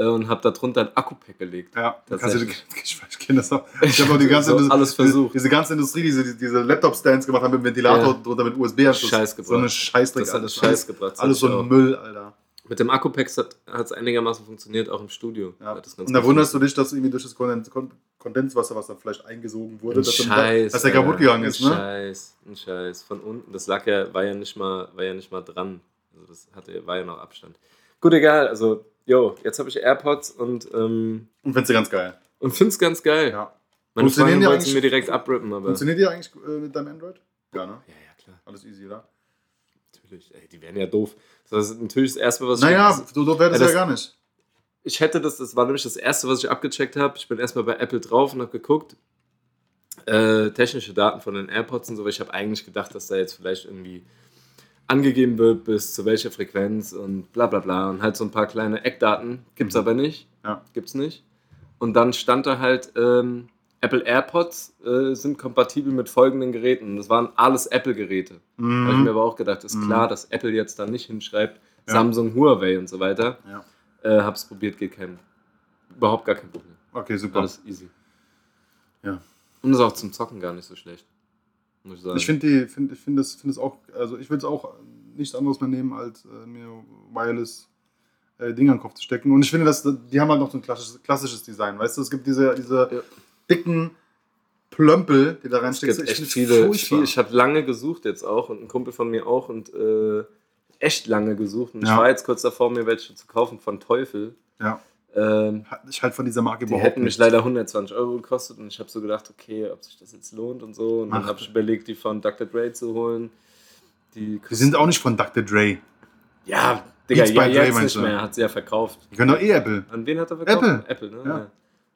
und habe da drunter ein Akku-Pack gelegt. Ja, Das kannst du, ist ich, ich kenne das auch. Ich habe auch die ganze So alles versucht. Diese, diese ganze Industrie, die diese, diese Laptop-Stands gemacht haben mit Ventilator Ja. drunter, mit USB-Anschluss. Scheiß gebracht. So eine Scheißdreck. Das hat alles, Scheiß gebracht. Alles hatte so ein auch. Müll, Alter. Mit dem Akku-Pack hat es einigermaßen funktioniert, auch im Studio. Ja. Das Und da wunderst du dich, dass irgendwie durch das Kondens Kon- Kondenswasser, was da vielleicht eingesogen wurde, Ein dass, Scheiß, dass der kaputt gegangen ist, ne? Scheiß, ein Scheiß. Von unten, das lag ja, war ja nicht mal, war ja nicht mal dran. Also das hatte, war ja noch Abstand. Gut, egal. Also, jo, jetzt habe ich AirPods und, ähm, Und findest du ganz geil. und finde es ganz geil. Ja. Meine Funktionieren Freundin die wollte sie eigentlich- mir direkt abrippen, aber. Funktioniert die eigentlich äh, mit deinem Android? Ja, ne? Ja, ja, klar. Alles easy, oder? Natürlich. Ey, die wären ja doof. Das ist natürlich das Erste, was Naja, ich. so doof wäre das Ja, ja das- gar nicht. Ich hätte das, das war nämlich das Erste, was ich abgecheckt habe. Ich bin erstmal bei Apple drauf und habe geguckt. Äh, technische Daten von den AirPods und so, weil ich habe eigentlich gedacht, dass da jetzt vielleicht irgendwie angegeben wird, bis zu welcher Frequenz und bla bla bla. Und halt so ein paar kleine Eckdaten. Gibt's Mhm. aber nicht. Ja. Gibt's nicht. Und dann stand da halt, ähm, Apple AirPods äh, sind kompatibel mit folgenden Geräten. Das waren alles Apple-Geräte. Da habe ich mir Mhm. aber auch gedacht, ist Mhm. klar, dass Apple jetzt da nicht hinschreibt, Ja. Samsung, Huawei und so weiter. Ja. Äh, hab's probiert, geht kein. Überhaupt gar kein Problem. Okay, super. Alles easy. Ja. Und ist auch zum Zocken gar nicht so schlecht. Muss ich sagen. Ich finde die, find, ich finde das, find das auch, also ich würde es auch nichts anderes mehr nehmen, als äh, mir Wireless äh, Dinger in den Kopf zu stecken. Und ich finde, dass die haben halt noch so ein klassisches, klassisches Design, weißt du? Es gibt diese, diese Ja. dicken Plömpel, die da es reinsteckst. gibt echt find's viele, viel, ich habe lange gesucht jetzt auch und ein Kumpel von mir auch und äh, echt lange gesucht. Und ich Ja. war jetzt kurz davor, mir welche zu kaufen von Teufel. Ja, Ähm, ich halt von dieser Marke die überhaupt hätten mich nicht. leider 120 Euro gekostet und ich habe so gedacht, okay, ob sich das jetzt lohnt und so. Und dann Ach. habe ich überlegt, die von Dr. Dre zu holen. Die, Die sind auch nicht von Dr. Dre. Ja, Digga, Beats ja, by Dre jetzt meinst nicht mehr. Hat sie ja verkauft. Die können doch eh Apple. An wen hat er verkauft? Apple. Apple, ne? Ja.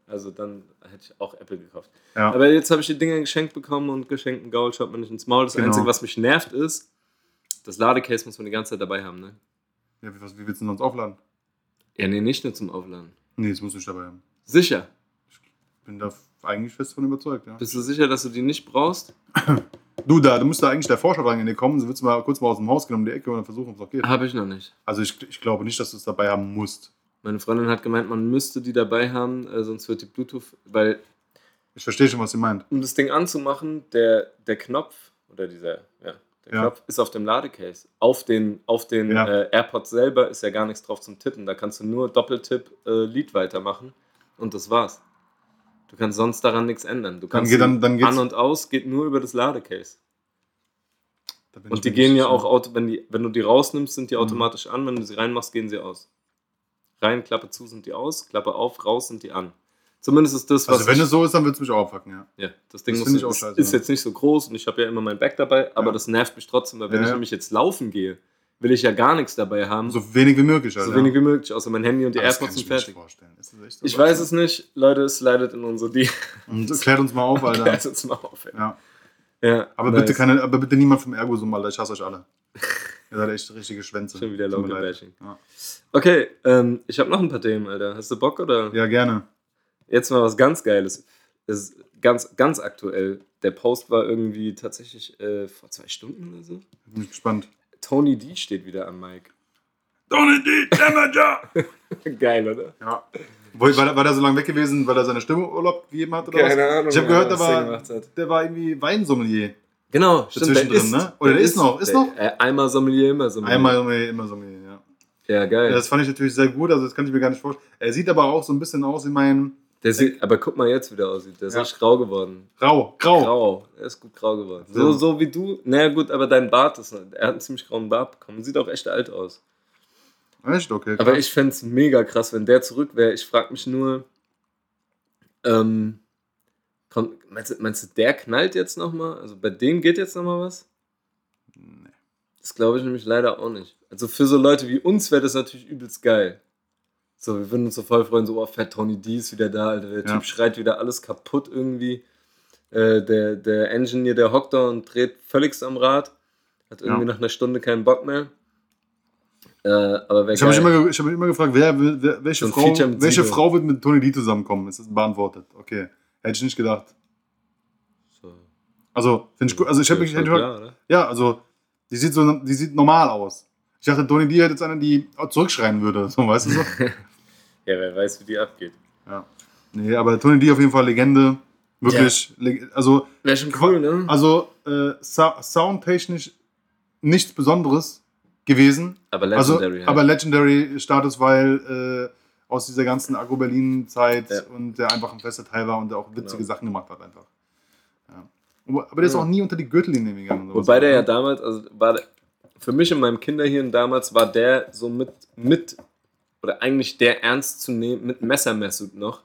Also dann hätte ich auch Apple gekauft. Ja. Aber jetzt habe ich die Dinger geschenkt bekommen und geschenkten Gaul schaut man nicht ins Maul. Das Genau. Einzige, was mich nervt, ist, das Ladecase muss man die ganze Zeit dabei haben, ne? ja wie, was, wie willst du denn sonst aufladen? Ja, nee, nicht nur zum Aufladen. Nee, das muss ich dabei haben. Sicher. Bin da eigentlich fest von überzeugt, ja. Bist du sicher, dass du die nicht brauchst? Du, da, du musst da eigentlich der Forscher dran in dir kommen. Du willst mal kurz mal aus dem Haus um die Ecke und dann versuchen, ob es auch geht. Habe ich noch nicht. Also ich, ich glaube nicht, dass du es dabei haben musst. Meine Freundin hat gemeint, man müsste die dabei haben, äh, sonst wird die Bluetooth, weil Ich verstehe schon, was sie meint. um das Ding anzumachen, der, der Knopf oder dieser, ja, der Ja. Knopf ist auf dem Ladecase. Auf den, auf den Ja. äh, AirPods selber ist ja gar nichts drauf zum Tippen. Da kannst du nur Doppeltipp äh, Lied weitermachen und das war's. Du kannst sonst daran nichts ändern. Du kannst dann- dann geht's- an und aus geht nur über das Ladecase. Da Und die gehen ja auch, auto, wenn, die, wenn du die rausnimmst, sind die Mhm. automatisch an. Wenn du sie reinmachst, gehen sie aus. Rein, Klappe zu sind die aus, Klappe auf, raus sind die an. Zumindest ist das, was. Also wenn es so ist, dann wird es mich auch abfucken, ja. ja, das Ding Das muss, ich auch ist, scheiße, ist ja. jetzt nicht so groß und ich habe ja immer mein Bag dabei, aber Ja. das nervt mich trotzdem, weil wenn Ja, ich nämlich jetzt laufen gehe, will ich ja gar nichts dabei haben. So, So wenig wie möglich, Alter. wenig wie möglich, außer mein Handy und die Aber das AirPods sind fertig. so Ich weiß es nicht, Leute, es leidet in unsere Die. Und klärt uns mal auf, Alter. Klärt uns mal auf. ey. ja. Ja, Aber, nice. bitte keine, aber bitte niemand vom Ergo-Summ, Alter. Ich hasse euch alle. Ihr seid echt richtige Schwänze. Schon wieder Tut mir Local leid. Bashing. Ja. Okay, ähm, ich habe noch ein paar Themen, Alter. Hast du Bock oder? ja, gerne. Jetzt mal was ganz Geiles. Ist ganz, ganz aktuell. der Post war irgendwie tatsächlich äh, vor zwei Stunden oder so. Bin ich gespannt. Tony D steht wieder am Mic. Donny D. Damager! Geil, oder? ja. War, war, war der so lange weg gewesen, weil er seine Stimme Urlaub gegeben hat oder Keine was? Ahnung, Ich habe gehört, der war, der war irgendwie Weinsommelier. Genau, stimmt, der Dazwischendrin, ist, ne? Oder der ist noch, ist der, noch? Äh, einmal Sommelier, immer Sommelier. Einmal Sommelier, immer Sommelier, ja. Ja, geil. ja. Das fand ich natürlich sehr gut, also das kann ich mir gar nicht vorstellen. Er sieht aber auch so ein bisschen aus wie mein der sieht, aber guck mal jetzt, wie der aussieht. Der ist Ja. grau geworden. Grau, grau. Grau. Er ist gut grau geworden. So. So, wie du. Naja, gut, aber dein Bart ist. Er hat einen ziemlich grauen Bart bekommen. Sieht auch echt alt aus. Echt? Okay. Aber krass. ich fände es mega krass, wenn der zurück wäre. Ich frage mich nur. Ähm, kommt, meinst, du, meinst du, der knallt jetzt nochmal? Also bei dem geht jetzt nochmal was? Nee. Das glaube ich nämlich leider auch nicht. Also für so Leute wie uns wäre das natürlich übelst geil. So, wir würden uns so voll freuen, so, oh, Fett Tony D ist wieder da, Alter. Der Ja. Typ schreit wieder alles kaputt irgendwie. Äh, der, der Engineer, der hockt da und dreht völlig am Rad. Hat irgendwie Ja. nach einer Stunde keinen Bock mehr. Äh, aber wer Ich habe mich, immer ich hab mich immer gefragt, wer, wer, welche, So Frau, welche Sido. Frau wird mit Tony D zusammenkommen? Ist das beantwortet? Okay. Hätte ich nicht gedacht. so, Also, finde ich gut. Also, ich habe mich. hätte- klar? Ja, also, die sieht, so, die sieht normal aus. Ich dachte, Tony D hätte jetzt eine, die zurückschreien würde. So, weißt du so? Ja, wer weiß, wie die abgeht. ja. Nee, aber Tony D auf jeden Fall Legende. Wirklich. leg- Also, Wäre schon cool, ne? also äh, Sa soundtechnisch nichts Besonderes gewesen. aber Also, Legendary. halt. aber Legendary Status, weil äh, aus dieser ganzen Agro Berlin Zeit Ja. und der einfach ein fester Teil war und der auch witzige Genau. Sachen gemacht hat einfach. Ja. Aber aber der ist Ja. auch nie unter die Gürtellinie gegangen. Wobei so, der ja ne? damals, also war der, für mich in meinem Kinderhirn damals war der so mit, mit oder eigentlich der ernst zu nehmen, mit Messermessut noch,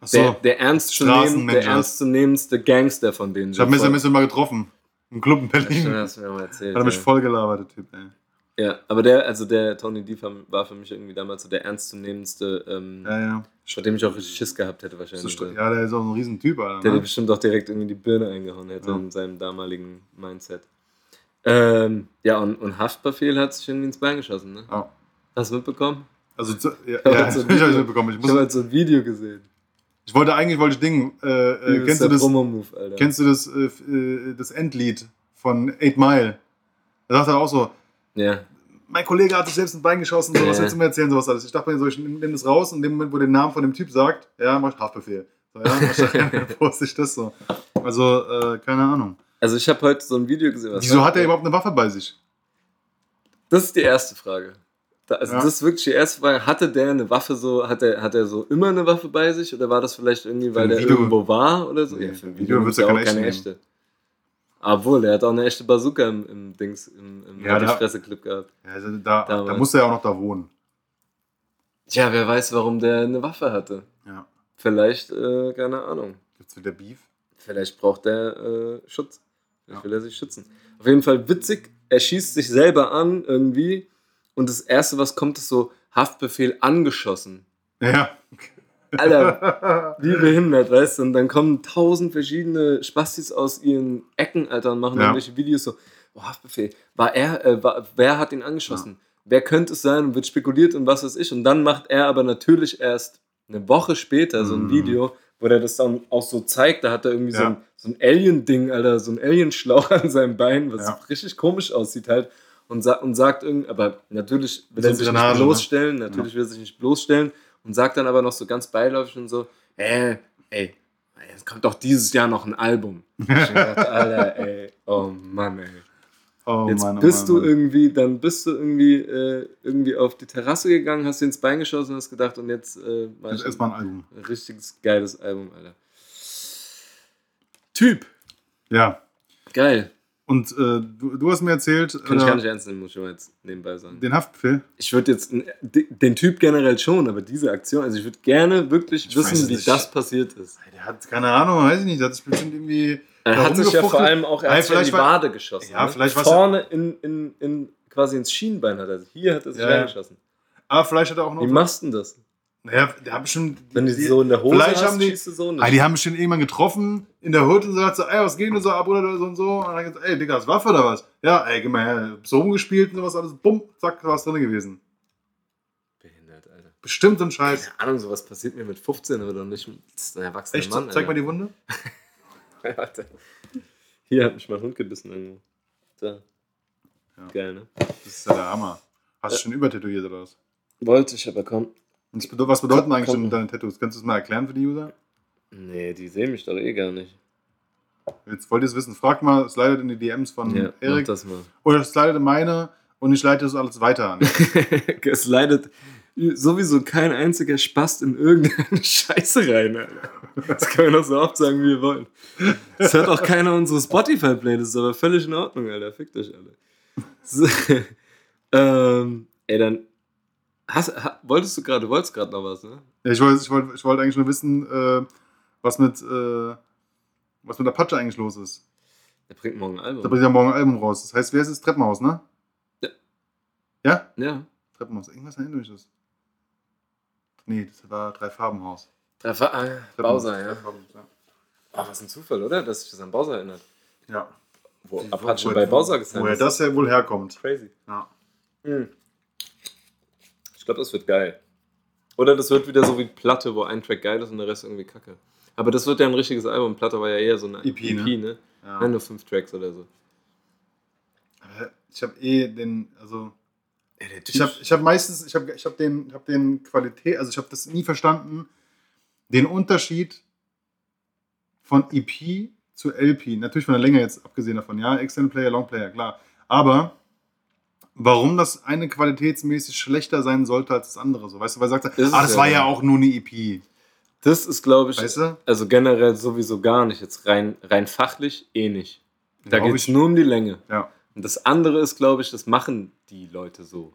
Ach so. der, der ernst zu nehmen, der Straßenninjas. ernst zu nehmendste Gangster von denen. ich habe Messer Messer mal getroffen. Im Club in Ja, Berlin. hast du mir mal erzählt. Hat er mich ja. voll gelabert, der Typ, ey. ja, aber der, also der Tony D war für mich irgendwie damals so der ernstzunehmendste, ähm, Ja, ja. vor dem ich auch richtig Schiss gehabt hätte So, wahrscheinlich. st- ja, der ist auch ein Riesentyp, Alter. Der Ne? bestimmt auch direkt irgendwie die Birne eingehauen hätte Ja. in seinem damaligen Mindset. Ähm, ja, und, und Haftbefehl hat sich irgendwie ins Bein geschossen, ne? Ja. Hast du mitbekommen? Also, zu, ja, hab ja jetzt so ich habe Video- mitbekommen. Ich, Ich habe halt so ein Video gesehen. ich wollte eigentlich, wollte ich Ding, äh, äh, kennst du das, Alter. kennst du das, äh, äh, das Endlied von 8 Mile? Da sagt er auch so, ja. mein Kollege hat sich selbst ein Bein geschossen, so, was willst du mir erzählen, sowas alles. Ich dachte mir so, ich nehme nehm das raus und in dem Moment, wo der Name von dem Typ sagt, ja, mach ich Haftbefehl. So, ja, poste ich das so. Also, äh, keine Ahnung. Also ich habe heute so ein Video gesehen. Wieso hat er überhaupt eine Waffe bei sich? Das ist die erste Frage. Da, also Ja. das ist wirklich die erste Frage. Hatte der eine Waffe so, hat er, hat er so immer eine Waffe bei sich oder war das vielleicht irgendwie, weil der Video- irgendwo war oder so? Nee, für ein Video nimmst würdest du du keine keine echte echte. Obwohl, der hat auch eine echte Bazooka im, im Dings, im, im Ja, ja, Fresse-Clip gehabt. Ja, also da, da muss er ja auch noch da wohnen. Tja, wer weiß, warum der eine Waffe hatte. Ja. Vielleicht, äh, keine Ahnung. Gibt's wieder Beef? Vielleicht braucht der äh, Schutz. Vielleicht Ja. will er sich schützen. Auf jeden Fall witzig, er schießt sich selber an irgendwie und das erste, was kommt, ist so Haftbefehl angeschossen. Ja. Alter, wie behindert, weißt du? Und dann kommen tausend verschiedene Spastis aus ihren Ecken, Alter, und machen Ja. irgendwelche Videos so, oh, Haftbefehl, war er, äh, war, wer hat ihn angeschossen? Wer könnte es sein? Und wird spekuliert und was weiß ich. Und dann macht er aber natürlich erst eine Woche später so ein Mhm. Video, wo der das dann auch so zeigt. Da hat er irgendwie so Ja. ein, so ein Alien-Ding, Alter, so ein Alien-Schlauch an seinem Bein, was Ja. richtig komisch aussieht halt. Und, sa und sagt irgendwie, aber natürlich will So er sich Granate, nicht ne? bloßstellen, natürlich will er sich nicht bloßstellen und sagt dann aber noch so ganz beiläufig und so, äh, ey, es kommt doch dieses Jahr noch ein Album. Ich gedacht, Alter, ey, oh Mann, ey. Oh, Jetzt Mann, oh bist Mann, du Mann. irgendwie, dann bist du irgendwie, äh, irgendwie auf die Terrasse gegangen, hast dir ins Bein geschossen und hast gedacht, und jetzt äh, ich ist erstmal ein Album. ein richtiges geiles Album, Alter. Typ, Ja. geil. Und äh, du, du hast mir erzählt, Kann ich äh, gar nicht ernst nehmen, muss ich mal jetzt nebenbei sagen. den Haftbefehl. Ich würde jetzt, den Typ generell schon, aber diese Aktion, also ich würde gerne wirklich Ich wissen, wie das passiert ist. Der hat keine Ahnung, weiß ich nicht. Der hat sich bestimmt irgendwie. Er hat sich ja vor allem auch er sich in die Wade geschossen. Ja, ne? vielleicht Vorne in, in, in, quasi ins Schienbein hat er sich. Hier hat er sich ja. reingeschossen. Aber vielleicht hat er auch noch. Wie machst du denn das? Naja, der hat bestimmt. Wenn du sie so in der Hose vielleicht hast, haben die, schießt du so nicht. Ah, die haben bestimmt irgendwann getroffen in der Hut und gesagt so, ey, was geht denn so ab oder so und so. Und dann hat gesagt, ey, Digga, hast du Waffe oder was? Ja, ey, geh mal her. So rumgespielt und sowas alles. Bumm, zack, war was drin gewesen. Behindert, Alter. Bestimmt so ein Scheiß. Keine Ahnung, sowas passiert mir mit 15 aber doch nicht. Das ist ein erwachsener Echt? Mann. Zeig Alter. mal die Wunde. Alter. Hier hat mich mein Hund gebissen irgendwo. Da. Ja. Geil, ne? Das ist ja der Hammer. Hast du schon übertätowiert oder was? Wollte ich, aber komm. Und was bedeuten eigentlich Komm. denn deine Tattoos? Kannst du es mal erklären für die User? Nee, die sehen mich doch eh gar nicht. Jetzt wollt ihr es wissen. Frag mal, slidet in die DMs von Ja, mach Erik das mal. oder slidet in meine und ich leite das alles weiter an. es leidet sowieso kein einziger Spast in irgendeine Scheiße rein, Alter. Das können wir noch so oft sagen, wie wir wollen. Das hört auch keiner unsere Spotify-Playlists, aber völlig in Ordnung, Alter. Fickt euch alle. So, ähm, ey, dann. Hast, ha, wolltest du gerade, wolltest gerade noch was, ne? Ja, ich wollte ich wollt, ich wollt eigentlich nur wissen, äh, was, mit, äh, was mit Apache eigentlich los ist. Der bringt morgen ein Album. bringt ja morgen ein Album raus. Das heißt, wer ist das? Treppenhaus, ne? Ja. Ja? Ja. Treppenhaus. Irgendwas das. Nee, das war Drei-Farben-Haus. Der Fa ah, Bowser, ja. Ja. Ah, was ein Zufall, oder? Dass sich das an Bowser erinnert. Ja. Wo Apache wo- bei Bowser gesigned Woher das ja wohl herkommt. Crazy. Ja. Hm. Ich glaube, das wird geil. Oder das wird wieder so wie Platte, wo ein Track geil ist und der Rest irgendwie kacke. Aber das wird ja ein richtiges Album. Platte war ja eher so eine EP, ne? ne? ja. Nein, nur fünf Tracks oder so. Ich habe eh den, also Ja, ich habe ich hab meistens, ich habe ich hab den, ich hab den Qualität, also ich habe das nie verstanden, den Unterschied von EP zu LP. Natürlich von der Länge jetzt abgesehen davon, ja, Extended Player, Long Player, klar. Aber warum das eine qualitätsmäßig schlechter sein sollte als das andere, so, weißt du, weil sagt, ah, das ja war ja auch nur eine EP, das ist, glaube ich, weißt du? also generell sowieso gar nicht. Jetzt rein, rein fachlich eh nicht. Da geht es nur um die Länge. Ja. Und das andere ist, glaube ich, das machen die Leute so.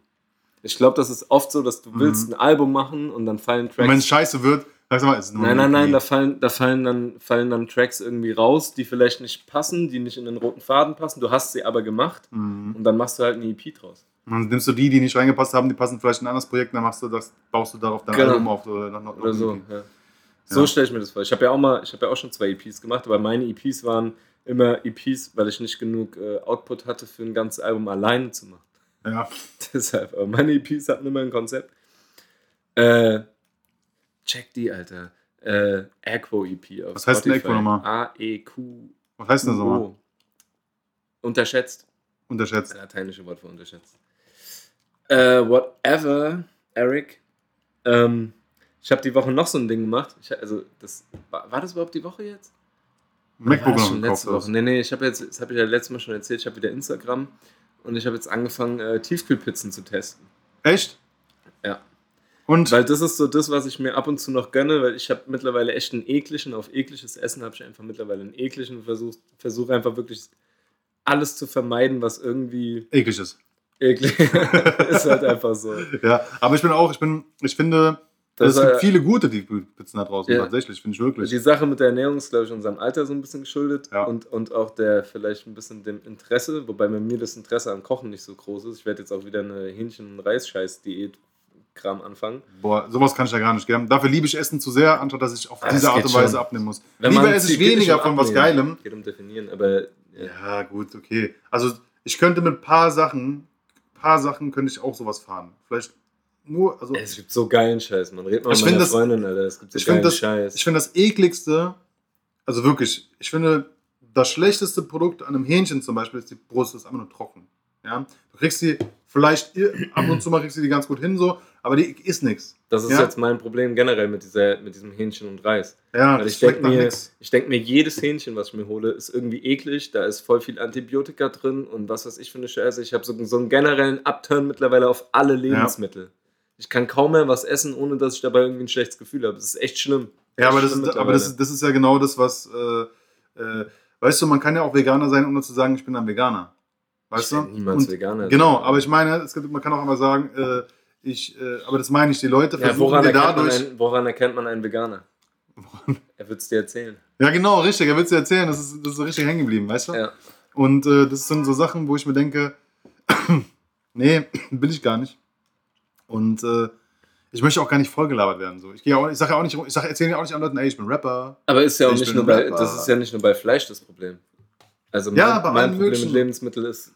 Ich glaube, das ist oft so, dass du Mhm. willst ein Album machen und dann fallen Tracks. Und wenn es scheiße wird, Nein, nein, nein, da fallen, da fallen dann, fallen dann Tracks irgendwie raus, die vielleicht nicht passen, die nicht in den roten Faden passen. Du hast sie aber gemacht Mhm. und dann machst du halt eine EP draus. Und dann nimmst du die, die nicht reingepasst haben, die passen vielleicht in ein anderes Projekt, dann machst du das, baust du darauf dein Genau. Album auf oder noch, noch Oder so. EP. Ja. So Ja. stelle ich mir das vor. Ich habe ja auch mal, ich habe ja auch schon zwei EPs gemacht, aber meine EPs waren immer EPs, weil ich nicht genug äh, Output hatte für ein ganzes Album alleine zu machen. Ja. Deshalb, aber meine EPs hatten immer ein Konzept. Äh, check die, Alter. Äh, Aquo EP auf Was heißt denn. Aquo nochmal? A-E-Q. Was heißt denn das nochmal? Unterschätzt. Unterschätzt. Das lateinische Wort für unterschätzt. Äh, whatever, Eric. Ähm, ich habe die Woche noch so ein Ding gemacht. Ich, also, das, war, war das überhaupt die Woche jetzt? MacBook war schon letzte Woche. Nee, nee, ich habe jetzt, das habe ich ja letztes Mal schon erzählt, ich habe wieder Instagram und ich habe jetzt angefangen, äh, Tiefkühlpizzen zu testen. Echt? Ja. Und Weil das ist so das, was ich mir ab und zu noch gönne, weil ich habe mittlerweile echt einen ekligen, auf ekliges Essen habe ich einfach mittlerweile einen ekligen Versuch, versuche einfach wirklich alles zu vermeiden, was irgendwie eklig ist. eklig ist halt einfach so. Ja, aber ich bin auch, ich bin, ich finde, Das es gibt viele gute Tiefkühlpizzen da draußen, Ja. tatsächlich, finde ich wirklich. Die Sache mit der Ernährung ist, glaube ich, unserem Alter so ein bisschen geschuldet Ja. und, und auch der vielleicht ein bisschen dem Interesse, wobei bei mir das Interesse am Kochen nicht so groß ist. Ich werde jetzt auch wieder eine Hähnchen- und Reisscheiß-Diät-Kram anfangen. Boah, sowas kann ich ja gar nicht gern. Dafür liebe ich Essen zu sehr, anstatt dass ich auf Ah, diese Art und Weise schon. abnehmen muss. Wenn Lieber esse ich weniger um von was Geilem. Geht um Definieren, aber ja. Ja, gut, okay. Also ich könnte mit paar Sachen, paar Sachen könnte ich auch sowas fahren. Vielleicht nur, also es gibt so geilen Scheiß, man redet mal Ich mit meiner das- Freundin, Alter. Es gibt so ich finde geilen das, Scheiß. ich finde das ekligste, also wirklich, ich finde das schlechteste Produkt an einem Hähnchen zum Beispiel ist die Brust, ist einfach nur trocken. Ja? Du kriegst sie vielleicht ab und zu mal kriegst du die ganz gut hin so, aber die ist nichts. das ist ja. jetzt mein Problem generell mit, dieser, mit diesem Hähnchen und Reis. Ja, Weil das ich denke mir, ich denk mir, jedes Hähnchen, was ich mir hole, ist irgendwie eklig. Da ist voll viel Antibiotika drin und was weiß ich für eine Scheiße. Ich habe so, so einen generellen Upturn mittlerweile auf alle Lebensmittel. Ich kann kaum mehr was essen, ohne dass ich dabei irgendwie ein schlechtes Gefühl habe. Das ist echt schlimm. Ja, aber, das ist, aber das, ist, das ist ja genau das, was, äh, äh, weißt du, man kann ja auch Veganer sein, ohne zu sagen, ich bin ein Veganer. Weißt Ich du? niemals Und- Veganer. Genau, aber ich meine, gibt, man kann auch einmal sagen, äh, ich, äh, aber das meine ich, die Leute ja, versuchen woran, dir dadurch. einen, woran erkennt man einen Veganer? Er wird es dir erzählen. Ja, genau, richtig, er will es dir erzählen, das ist, das ist so richtig hängen geblieben, weißt du? Ja. Und äh, das sind so Sachen, wo ich mir denke, nee, will ich gar nicht. Und äh, ich möchte auch gar nicht vollgelabert werden. So. Ich, gehe auch- ich sage ja auch nicht, ich sag, erzähle ja auch nicht anderen Leuten, ey, ich bin Rapper. Aber ist ja auch Ich nicht bin nur bei, das ist ja nicht nur bei Fleisch das Problem. Also mein, Ja, bei mein Problem möglichen. mit Lebensmitteln ist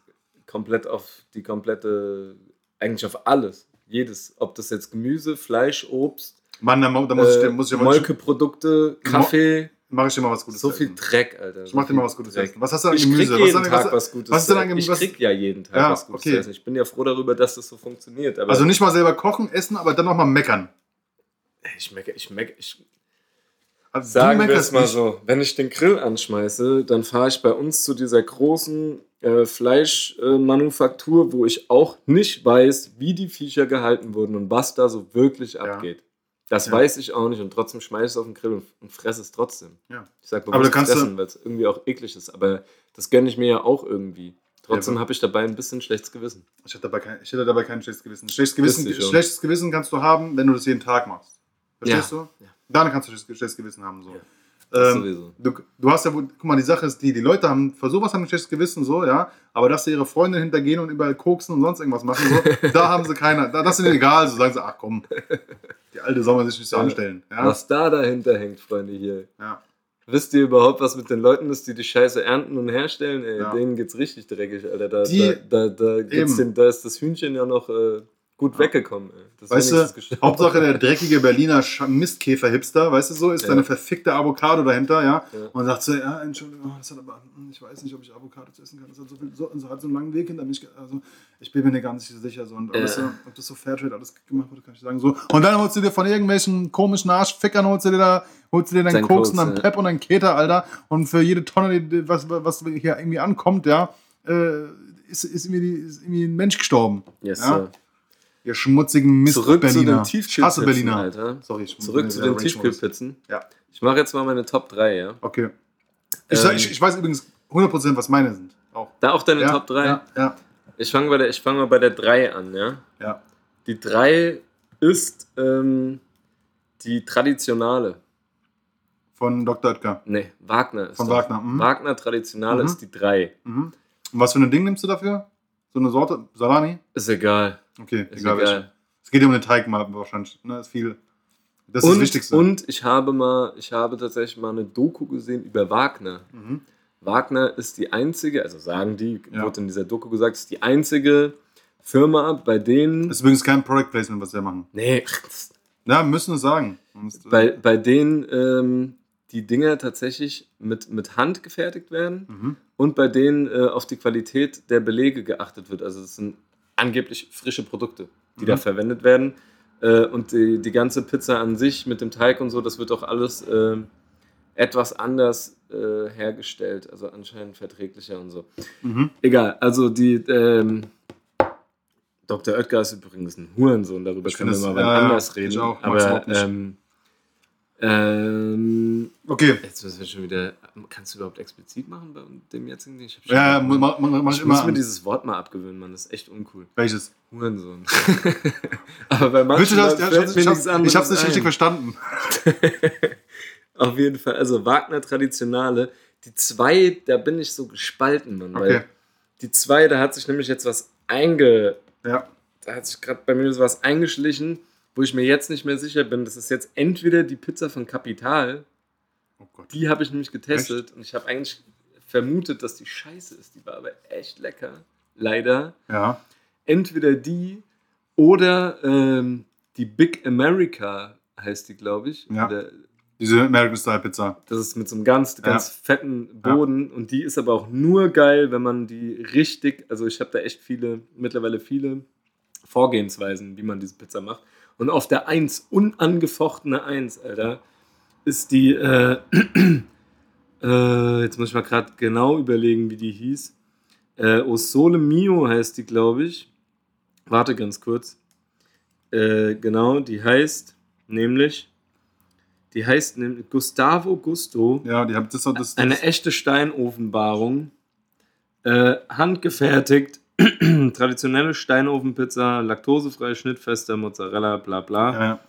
komplett auf die komplette, eigentlich auf alles. Jedes, ob das jetzt Gemüse, Fleisch, Obst, Mann, da, da muss ich, äh, muss ich aber Molkeprodukte, Kaffee, Mach ich dir mal was Gutes So viel essen. Dreck, Alter. Ich mach dir mal was Gutes Dreck. Was hast du an Ich Gemüse? krieg Was jeden du- Tag was- was Gutes was ist denn an. Gemüse? Ich Was- krieg ja jeden Tag Ja, was Gutes okay. essen. Ich bin ja froh darüber, dass das so funktioniert. Aber Also nicht mal selber kochen, essen, aber dann nochmal meckern. ich mecke, ich mecke, ich Also Sagen wir es mal nicht. so, wenn ich den Grill anschmeiße, dann fahre ich bei uns zu dieser großen äh, Fleischmanufaktur, wo ich auch nicht weiß, wie die Viecher gehalten wurden und was da so wirklich Ja. abgeht. Das Ja. weiß ich auch nicht und trotzdem schmeiße ich es auf den Grill und, und fresse es trotzdem. Ja. Ich sage Aber bewusst fressen, weil es irgendwie auch eklig ist, aber das gönne ich mir ja auch irgendwie. Trotzdem Ja, habe ich dabei ein bisschen schlechtes Gewissen. Ich hätte, dabei kein, ich hätte dabei kein schlechtes Gewissen. Schlechtes Gewissen, schlechtes Gewissen kannst du haben, wenn du das jeden Tag machst. Verstehst du? Ja. Dann kannst du schlechtes schlechtes Gewissen haben. So. Ähm, sowieso. du, du hast ja, wohl- guck mal, die Sache ist die, die Leute haben, für sowas haben ein schlechtes Gewissen, so, ja, aber dass sie ihre Freunde hintergehen und überall koksen und sonst irgendwas machen, so, da haben sie keiner, da, das ist ihnen egal, so sagen sie, ach komm, die Alte soll man sich nicht so Ja. anstellen. Ja? Was da dahinter hängt, Freunde, hier. Ja. Wisst ihr überhaupt, was mit den Leuten ist, die die Scheiße ernten und herstellen? Ey, Ja. Denen geht's richtig dreckig, Alter. Da, da, da, da, den, da ist das Hühnchen ja noch äh, gut weggekommen. Ey. Das Weißt du. Hauptsache der dreckige Berliner Mistkäfer-Hipster, weißt du so, ist Ja. da eine verfickte Avocado dahinter, ja, Ja. und sagt so, ja, Entschuldigung, oh, das hat aber, hm, ich weiß nicht, ob ich Avocado essen kann, das hat so, viel, so, hat so einen langen Weg hinter mich, also ich bin mir nicht ganz sicher, so, und Ja. alles, so, ob das so Fairtrade alles gemacht wurde, kann ich sagen, so, und dann holst du dir von irgendwelchen komischen Arschfickern, holst du dir da, holst du dir deinen Sein Koks und Koks, deinen ja. Pep und deinen Keter, Alter, und für jede Tonne, die, was, was hier irgendwie ankommt, ja, äh, ist, ist, irgendwie, ist irgendwie ein Mensch gestorben. Yes, ja? Sir. Ihr schmutzigen Mist Zurück zu Berliner. den Ich hasse Tiefkühlpizzen, Berliner. Alter. Sorry, ich Zurück zu den. Tiefkühlpizzen. Ja, Ich mache jetzt mal meine Top 3, ja. okay. Ich, Ähm, ich, ich weiß übrigens 100% was meine sind. Auch. Da auch deine ja, Top 3? Ja, ja, Ich fange bei der- ich fang mal bei der 3 an, ja. ja. Die 3 ist ähm, die traditionale. Von Dr. Oetker. Nee, Wagner ist Von das. Wagner, mhm. Wagner traditionale Mhm. ist die 3. Mhm. Und was für ein Ding nimmst du dafür? So eine Sorte? Salami? Ist egal. Okay, Ist egal, egal. Es geht um den Teig mal wahrscheinlich. Ne? Ist viel. Das ist und, das Wichtigste. Und ich habe mal, ich habe tatsächlich mal eine Doku gesehen über Wagner. Mhm. Wagner ist die einzige, also sagen die, Ja. wurde in dieser Doku gesagt, ist die einzige Firma, bei denen. Das ist übrigens kein Product Placement, was wir machen. nee, Ja, wir müssen es sagen. Bei, bei denen ähm, die Dinger tatsächlich mit, mit Hand gefertigt werden mhm. und bei denen äh, auf die Qualität der Belege geachtet wird. Also es sind angeblich frische Produkte, die Mhm. da verwendet werden. Äh, und die, die ganze Pizza an sich mit dem Teig und so, das wird auch alles äh, etwas anders äh, hergestellt, also anscheinend verträglicher und so. Mhm. Egal, also die ähm, Dr. Oetker ist übrigens ein Hurensohn, darüber Ich können wir mal ja, anders ich reden. auch, mag's aber ähm, ähm, Okay. jetzt müssen wir schon wieder. Kannst du überhaupt explizit machen bei dem jetzigen Ding? Ich hab schon Ja, gedacht, mach, mach, mach ich ich muss immer. mir dieses Wort mal abgewöhnen, Mann. Das ist echt uncool. Welches? Hurensohn. Aber bei manchen Willst du das? Ja, fällt ich mir hab's, ich hab's nicht ein. richtig verstanden. Auf jeden Fall. Also Wagner Traditionale. Die zwei, da bin ich so gespalten, Mann. Okay. Weil die zwei, da hat sich nämlich jetzt was einge... Ja. Da hat sich gerade bei mir so was eingeschlichen, wo ich mir jetzt nicht mehr sicher bin. Das ist jetzt entweder die Pizza von Kapital, Oh Gott. die habe ich nämlich getestet und ich habe eigentlich vermutet, dass die scheiße ist. Die war aber echt lecker. Leider. Ja. entweder die oder ähm, die Big America heißt die, glaube ich. Ja. Oder, Diese American Style Pizza. das ist mit so einem ganz, ganz fetten Boden und die ist aber auch nur geil, wenn man die richtig, also ich habe da echt viele, mittlerweile viele Vorgehensweisen, wie man diese Pizza macht. Und auf der 1, unangefochtene 1, Alter, ist die, äh, äh, jetzt muss ich mal gerade genau überlegen, wie die hieß. Äh, O Sole Mio heißt die, glaube ich. Warte ganz kurz. Äh, genau, die heißt nämlich, die heißt nämlich Gustavo Gusto. Ja, die haben das, das, das Eine echte Steinofenbarung. Äh, handgefertigt. Traditionelle Steinofenpizza, laktosefrei, schnittfester Mozzarella, bla bla. Ja,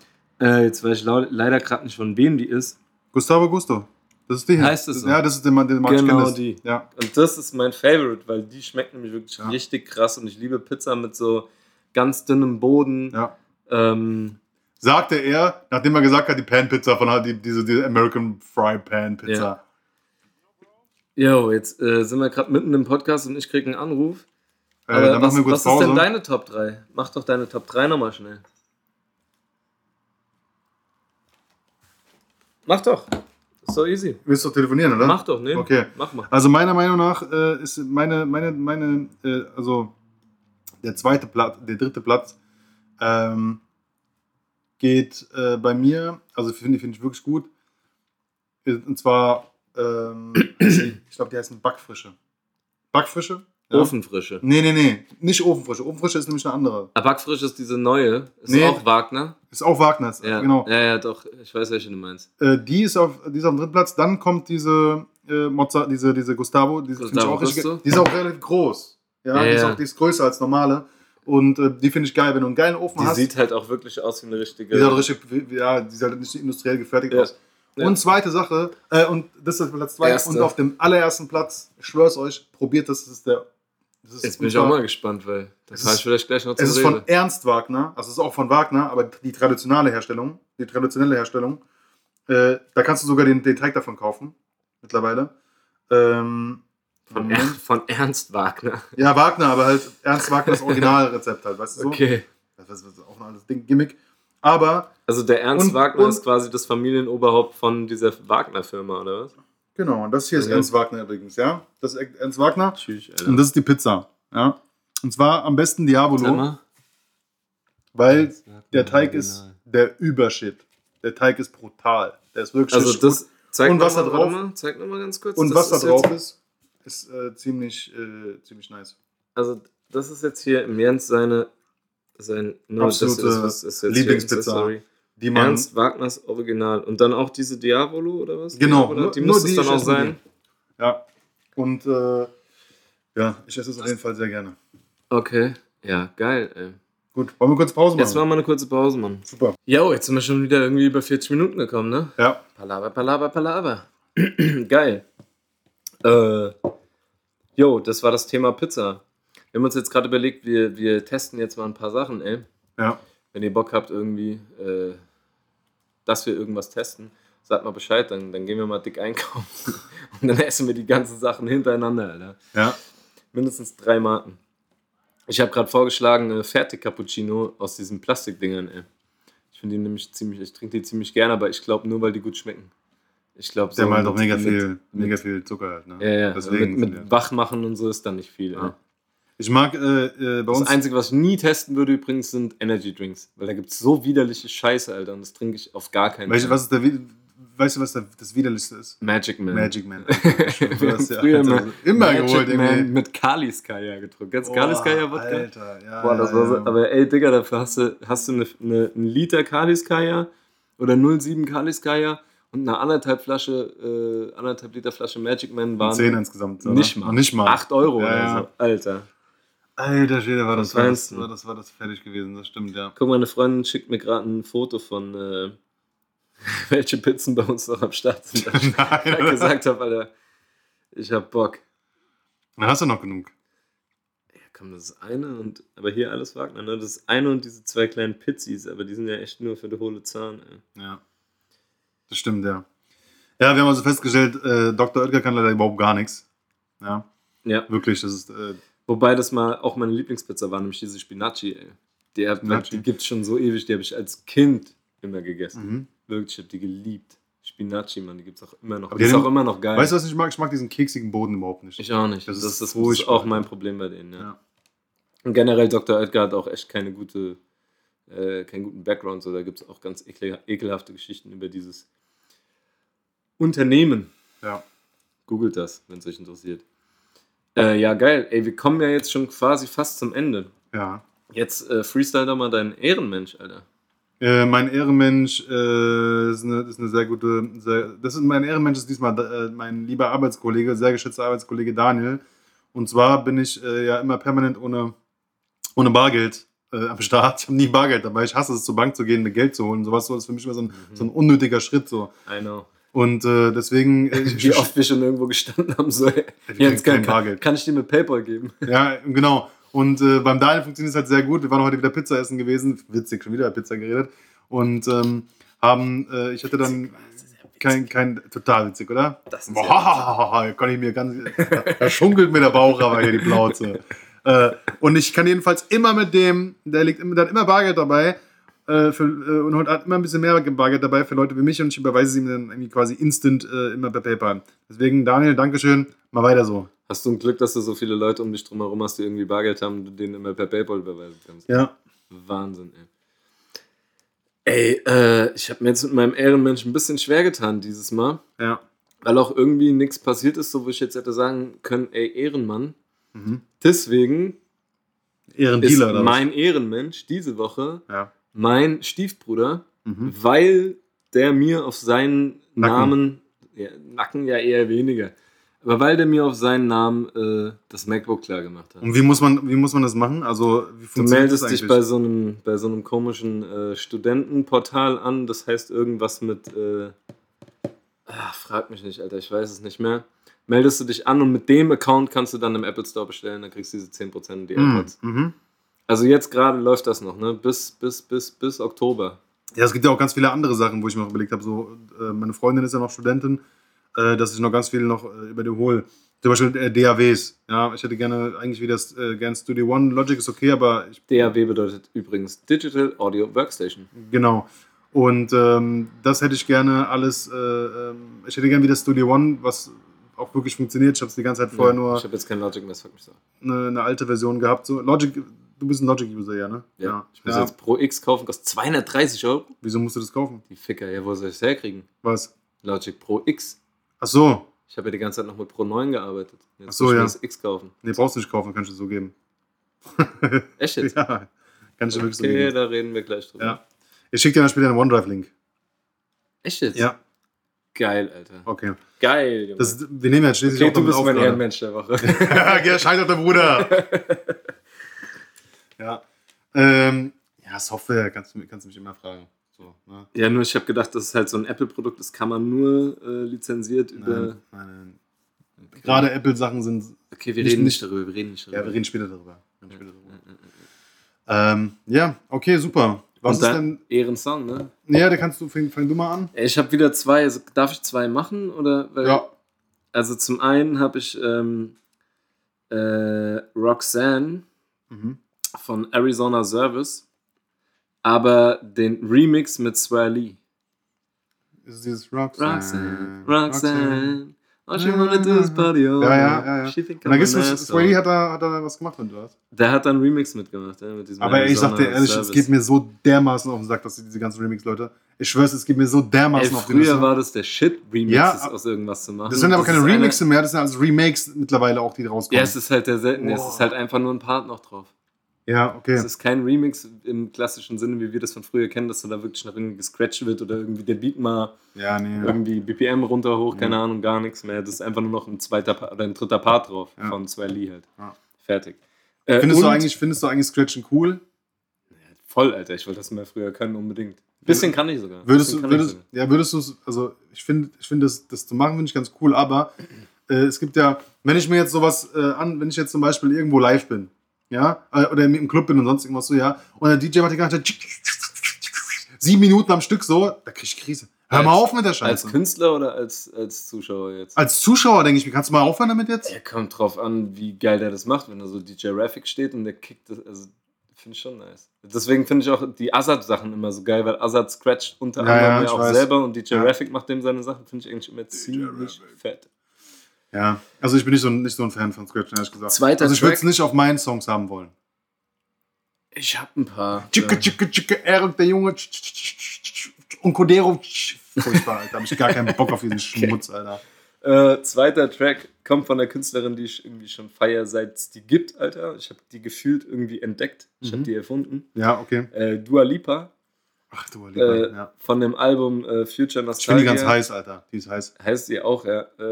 ja. Äh, jetzt weiß ich leider gerade nicht, von wem die ist. Gustavo Gusto. Das ist die. Heißt es so? Ja, das ist der Mann, den Mann Genau die. Ja. Und das ist mein Favorite, weil die schmeckt nämlich wirklich Ja. richtig krass und ich liebe Pizza mit so ganz dünnem Boden. ja. Ähm, Sagte er, nachdem er gesagt hat, die Pan-Pizza von die, diese, diese American Fry Pan-Pizza. Jo, jetzt äh, sind wir gerade mitten im Podcast und ich kriege einen Anruf. Äh, dann was, machen wir kurz was ist Pause. denn deine Top 3? Mach doch deine Top 3 nochmal schnell. Mach doch. Ist doch easy. Willst du telefonieren, oder? Mach doch, ne? Okay. Mach mal. Also meiner Meinung nach äh, ist meine, meine, meine, äh, also der zweite Platz, der dritte Platz ähm, geht äh, bei mir, also finde find ich wirklich gut. Und zwar, ähm, ich glaube, die heißen Backfrische. Backfrische? Ja. Ofenfrische. Nee, nee, nee, nicht Ofenfrische. Ofenfrische ist nämlich eine andere. Backfrisch ist diese neue. Ist Nee. auch Wagner. Ist auch Wagners, Ja. genau. ja, ja, doch. Ich weiß, welche du meinst. Äh, die, ist auf, die ist auf dem dritten Platz. Dann kommt diese äh, Mozza, diese, diese Gustavo, die, ich Gustavo auch richtig. Die ist auch relativ groß. Ja, Ja, die, ist auch, die ist größer als normale. Und äh, die finde ich geil. Wenn du einen geilen Ofen Die hast, sieht halt auch wirklich aus wie eine richtige. die sieht halt richtig, ja, die sieht halt nicht industriell gefertigt Ja. aus. Ja. Und zweite Sache, äh, und das ist Platz zwei. Erste. Und auf dem allerersten Platz, ich schwör's euch, probiert das, das ist der. Das Jetzt bin ich auch mal gespannt, weil da Es kann ist- ich vielleicht gleich noch Es ist Rede. von Ernst Wagner, also es ist auch von Wagner, aber die traditionelle Herstellung, die traditionelle Herstellung, äh, da kannst du sogar den, den Teig davon kaufen, mittlerweile. Ähm, Von, er von Ernst Wagner. ja, Wagner, aber halt Ernst Wagners Originalrezept halt, weißt du so? Okay. Das ist, das auch ein alles Ding, Gimmick. Aber, Also der Ernst Und- Wagner und- ist quasi das Familienoberhaupt von dieser Wagner-Firma, oder was? Genau, und das hier ist Ja. Ernst Wagner übrigens, ja? Das ist Ernst Wagner Tschüss, und das ist die Pizza, ja? Und zwar am besten Diabolo, mal. weil der Teig ist der Übershit. Der Teig ist brutal. Der ist wirklich Also das zeig Und noch was da mal, drauf- Mal, zeig nochmal ganz kurz. Und Das was da drauf ist, ist äh, ziemlich, äh, ziemlich nice. Also das ist jetzt hier im Jens seine sein nur Absolute das ist, was ist hier Lieblingspizza. Sorry. Die man, Ernst Wagners Original und dann auch diese Diavolo oder was? Genau, Diavola? nur- die muss die es dann auch sein. Ja. Und äh, ja, ich esse es auf jeden Fall sehr gerne. Okay, ja, geil. Ey. Gut, wollen wir kurz Pause machen? Jetzt machen wir eine kurze Pause, Mann. Super. Jo, jetzt sind wir schon wieder irgendwie über 40 Minuten gekommen, ne? Ja. Palaver, Palaver, Palaver. Geil. Äh, jo, das war das Thema Pizza. Wir haben uns jetzt gerade überlegt, wir, wir testen jetzt mal ein paar Sachen, ey. Ja. Wenn ihr Bock habt, irgendwie, äh, dass wir irgendwas testen, sagt mal Bescheid, dann, dann gehen wir mal dick einkaufen. Und dann essen wir die ganzen Sachen hintereinander, Alter. Ja. Mindestens drei Marken. Ich habe gerade vorgeschlagen, äh, Fertig-Cappuccino aus diesen Plastikdingern, ey. Ich finde die nämlich ziemlich, ich trinke die ziemlich gerne, aber ich glaube nur, weil die gut schmecken. Ich glaube, haben halt auch mit- mega mit- viel, mit- mega viel Zucker halt. Ne? Ja, ja, Deswegen mit, mit Wachmachen und so ist dann nicht viel. Ja. Ich mag äh, äh, bei Das uns. Einzige, was ich nie testen würde übrigens, sind Energy Drinks. Weil da gibt es so widerliche Scheiße, Alter. Und das trinke ich auf gar keinen Fall. wi- weißt du, was der, das Widerlichste ist? Magic Man. Magic Man. Wir haben ja, früher Alter, immer, Magic geholt Man irgendwie. mit Kaliskaya getrunken. Du Boah, Kaliskaya Wodka? Alter, ja. Boah, das war so, aber ey, Digga, dafür hast du, hast du eine, eine, einen Liter Kaliskaya oder 0,7 Kaliskaya und eine anderthalb Flasche, äh, anderthalb Liter Flasche Magic Man waren Zehn insgesamt. oder? nicht mal. Nicht mal. 8 Euro Ja, oder so. Alter. Alter Schwede, war das, war das, war das, war das fertig gewesen, das stimmt, ja. Guck, meine Freundin schickt mir gerade ein Foto von, äh, welche Pizzen bei uns noch am Start sind. Weil ich Nein, gesagt habe, Alter, ich hab Bock. Dann hast du noch genug. Ja, komm, das ist eine und, aber hier alles Wagner, ne? Das ist eine und diese zwei kleinen Pizzis, aber die sind ja echt nur für die hohle Zahn, ey. Ja. Das stimmt, ja. Ja, wir haben also festgestellt, äh, Dr. Oetker kann leider überhaupt gar nichts. Ja, Ja. wirklich, das ist, äh, Wobei das mal auch meine Lieblingspizza war, nämlich diese Spinacci, ey. Die, hab- die gibt es schon so ewig, die habe ich als Kind immer gegessen. mhm. Wirklich, ich habe die geliebt. Spinacci, Mann, die gibt es auch immer noch. Aber die ist auch immer noch geil. Weißt du, was ich mag? Ich mag diesen keksigen Boden überhaupt nicht. ich auch nicht. Das Das, ist das, ist auch mein Problem bei denen, ja. Ja. Und generell Dr. Oetker hat auch echt keine gute, äh, keinen guten Background. So, da gibt es auch ganz ekel, ekelhafte Geschichten über dieses Unternehmen. Ja. Googelt das, wenn es euch interessiert. Äh, ja, geil. Ey, wir kommen ja jetzt schon quasi fast zum Ende. ja. Jetzt äh, freestyle doch mal deinen Ehrenmensch, Alter. Äh, mein Ehrenmensch äh, ist, eine, ist eine sehr gute. Sehr, das ist mein Ehrenmensch ist diesmal äh, mein lieber Arbeitskollege, sehr geschätzter Arbeitskollege Daniel. Und zwar bin ich äh, ja immer permanent ohne, ohne Bargeld äh, am Start. Ich habe nie Bargeld dabei. Ich hasse es, zur Bank zu gehen, mir Geld zu holen. Sowas so ist für mich immer so ein, so ein unnötiger Schritt. So. I know. Und äh, deswegen. Äh, Wie oft wir schon irgendwo gestanden haben, so, ey, Jens, kein kann, kann, Bargeld. kann ich dir mit PayPal geben? Ja, genau. Und äh, beim Daniel funktioniert es halt sehr gut. Wir waren heute wieder Pizza essen gewesen. Witzig, schon wieder über Pizza geredet. Und ähm, haben, äh, ich hatte dann kein, kein, total witzig, oder? Das ist Boah, kann ich mir ganz, da schunkelt mir der Bauch aber hier die Plauze. äh, und ich kann jedenfalls immer mit dem, der liegt der hat immer Bargeld dabei. Äh, für, äh, und hat immer ein bisschen mehr Bargeld dabei für Leute wie mich und ich überweise es ihm dann irgendwie quasi instant äh, immer per PayPal. Deswegen, Daniel, Dankeschön. Mal weiter so. Hast du ein Glück, dass du so viele Leute um dich drum herum hast, die irgendwie Bargeld haben und du denen immer per PayPal überweisen kannst. Ja. Wahnsinn, ey. Ey, äh, ich habe mir jetzt mit meinem Ehrenmensch ein bisschen schwer getan dieses Mal, Ja. weil auch irgendwie nichts passiert ist, so wo ich jetzt hätte sagen können, ey, Ehrenmann. Mhm. Deswegen ist Ehrendealer was? mein Ehrenmensch diese Woche Ja. Mein Stiefbruder, Mhm. weil der mir auf seinen Nacken. Namen, ja, Nacken ja eher weniger, aber weil der mir auf seinen Namen äh, das MacBook klar gemacht hat. Und wie muss man, wie muss man das machen? Also, wie Du meldest dich bei so einem, bei so einem komischen äh, Studentenportal an, das heißt irgendwas mit, äh, ach, frag mich nicht, Alter, ich weiß es nicht mehr. Meldest du dich an und mit dem Account kannst du dann im Apple Store bestellen, dann kriegst du diese 10% die Mhm. AirPods. Mhm. Also jetzt gerade läuft das noch, ne? Bis, bis, bis, bis Oktober. Ja, es gibt ja auch ganz viele andere Sachen, wo ich mir auch überlegt habe, so, äh, meine Freundin ist ja noch Studentin, äh, dass ich noch ganz viel noch äh, über die hole. Zum Beispiel äh, DAWs. Ja, ich hätte gerne eigentlich wieder äh, gern Studio One. Logic ist okay, aber ich, DAW bedeutet übrigens Digital Audio Workstation. genau. Und ähm, das hätte ich gerne alles. Äh, ähm, ich hätte gerne wieder Studio One, was auch wirklich funktioniert. Ich habe es die ganze Zeit vorher Ja, nur Ich habe jetzt kein Logic mehr, das fuckt mich so. eine, eine alte Version gehabt. So, Logic, du bist ein Logic-User, ja, ne? Ja. Ich muss ja. jetzt Pro X kaufen, kostet 230 Euro. Wieso musst du das kaufen? Die Ficker, ja, wo soll ich das herkriegen? Was? Logic Pro X. Ach so. Ich habe ja die ganze Zeit noch mit Pro 9 gearbeitet. Jetzt Ach so, ja. das X kaufen. Nee, brauchst du nicht kaufen, kannst du so geben. Echt jetzt? Ja, kann ich dir wirklich so Okay, geben. da reden wir gleich drüber. Ja. Ich schicke dir dann später einen OneDrive-Link. Echt jetzt? Ja, Geil, Alter. okay. Geil, Junge. Das, wir nehmen ja schließlich okay, auch du bist auf. mein. Ehrenmensch der Woche. ja, scheiß auf der Bruder. ja. Ähm, ja, Software kannst du, kannst du mich immer fragen. So, ne? ja, nur ich habe gedacht, das ist halt so ein Apple-Produkt, das kann man nur äh, lizenziert über. Nein, nein, nein. Gerade Apple-Sachen sind. Okay, wir Nicht- reden nicht- darüber, wir reden nicht darüber. Ja, wir reden später darüber. Reden später darüber. Ähm, ja, okay, super. Was ist denn. Ehrensong, ne? Ja, da kannst du, fang, fang du mal an. Ich habe wieder zwei. Also, darf ich zwei machen? Oder? Weil, Ja. Also zum einen habe ich ähm, äh, Roxanne Mhm. Von Arizona Service, aber den Remix mit Swear Lee. Ist es dieses Roxanne? Roxanne, Roxanne, all she wanna do is party Ja, ja, ja, ja. She think da I'm das, hat da, hat da was gemacht mit, oder was? Der hat dann einen Remix mitgemacht, ja, mit diesem Aber ich sag dir Arizona ehrlich, es Service. geht mir so dermaßen auf den Sack, dass diese ganzen Remix-Leute. Ich schwör's, es geht mir so Ey, dermaßen auf den früher Sack. war das der Shit, Remixes Ja, aus irgendwas zu machen. Das sind aber keine ist eine- Remixe mehr, das sind also Remakes mittlerweile auch, die rauskommen. Ja, es ist halt der selten, es Boah. ist halt einfach nur ein Part noch drauf. Ja, okay. Es ist kein Remix im klassischen Sinne, wie wir das von früher kennen, dass da da wirklich noch irgendwie gescratcht wird oder irgendwie der Beat mal Ja, nee. irgendwie BPM runter, hoch, keine Ahnung, gar nichts mehr. Das ist einfach nur noch ein zweiter Pa- oder ein dritter Part drauf Ja. von zwei Lee halt. Ja. Fertig. Äh, Findest du, eigentlich, findest du eigentlich Scratchen cool? Voll, Alter, ich wollte das mal früher können, unbedingt. Bisschen kann ich sogar. Würdest du, würdest, ja, würdest du es, also ich finde, ich finde das, das zu machen, finde ich ganz cool, aber äh, es gibt ja, wenn ich mir jetzt sowas äh, an, wenn ich jetzt zum Beispiel irgendwo live bin, ja, äh, oder im Club bin und sonst irgendwas so, ja, und der DJ macht die ganze Zeit sieben Minuten am Stück so, da krieg ich Krise. Hör mal Als- auf mit der Als Scheiße. Künstler oder als, als Zuschauer jetzt? Als Zuschauer denke ich mir, kannst du mal aufhören damit jetzt? Ja, kommt drauf an, wie geil der das macht, wenn da so DJ Raffic steht und der kickt das. Also, finde ich schon nice. Deswegen finde ich auch die Azad-Sachen immer so geil, weil Azad scratcht unter Ja, anderem ja, auch weiß. selber und DJ Ja. Raffic macht dem seine Sachen, finde ich eigentlich immer ziemlich fett. Ja, also ich bin nicht so, nicht so ein Fan von Scratchen, ehrlich gesagt. Zweiter also ich würde es nicht auf meinen Songs haben wollen. Ich habe ein paar. Tschicke, tschicke, tschicke, Eric, der Junge. Und Codero. Furchtbar, Alter. Da habe ich gar keinen Bock auf diesen Schmutz, Alter. Äh, zweiter Track kommt von einer Künstlerin, die ich irgendwie schon feier, seit es die gibt, Alter. Ich habe die gefühlt irgendwie entdeckt. Ich habe Mhm. die erfunden. Ja, okay. Äh, Dua Lipa Ach du lieber. äh, ja. von dem Album äh, Future Ich finde Nostalgia. die ganz heiß, Alter. Die ist heiß. heißt die auch, ja. Äh,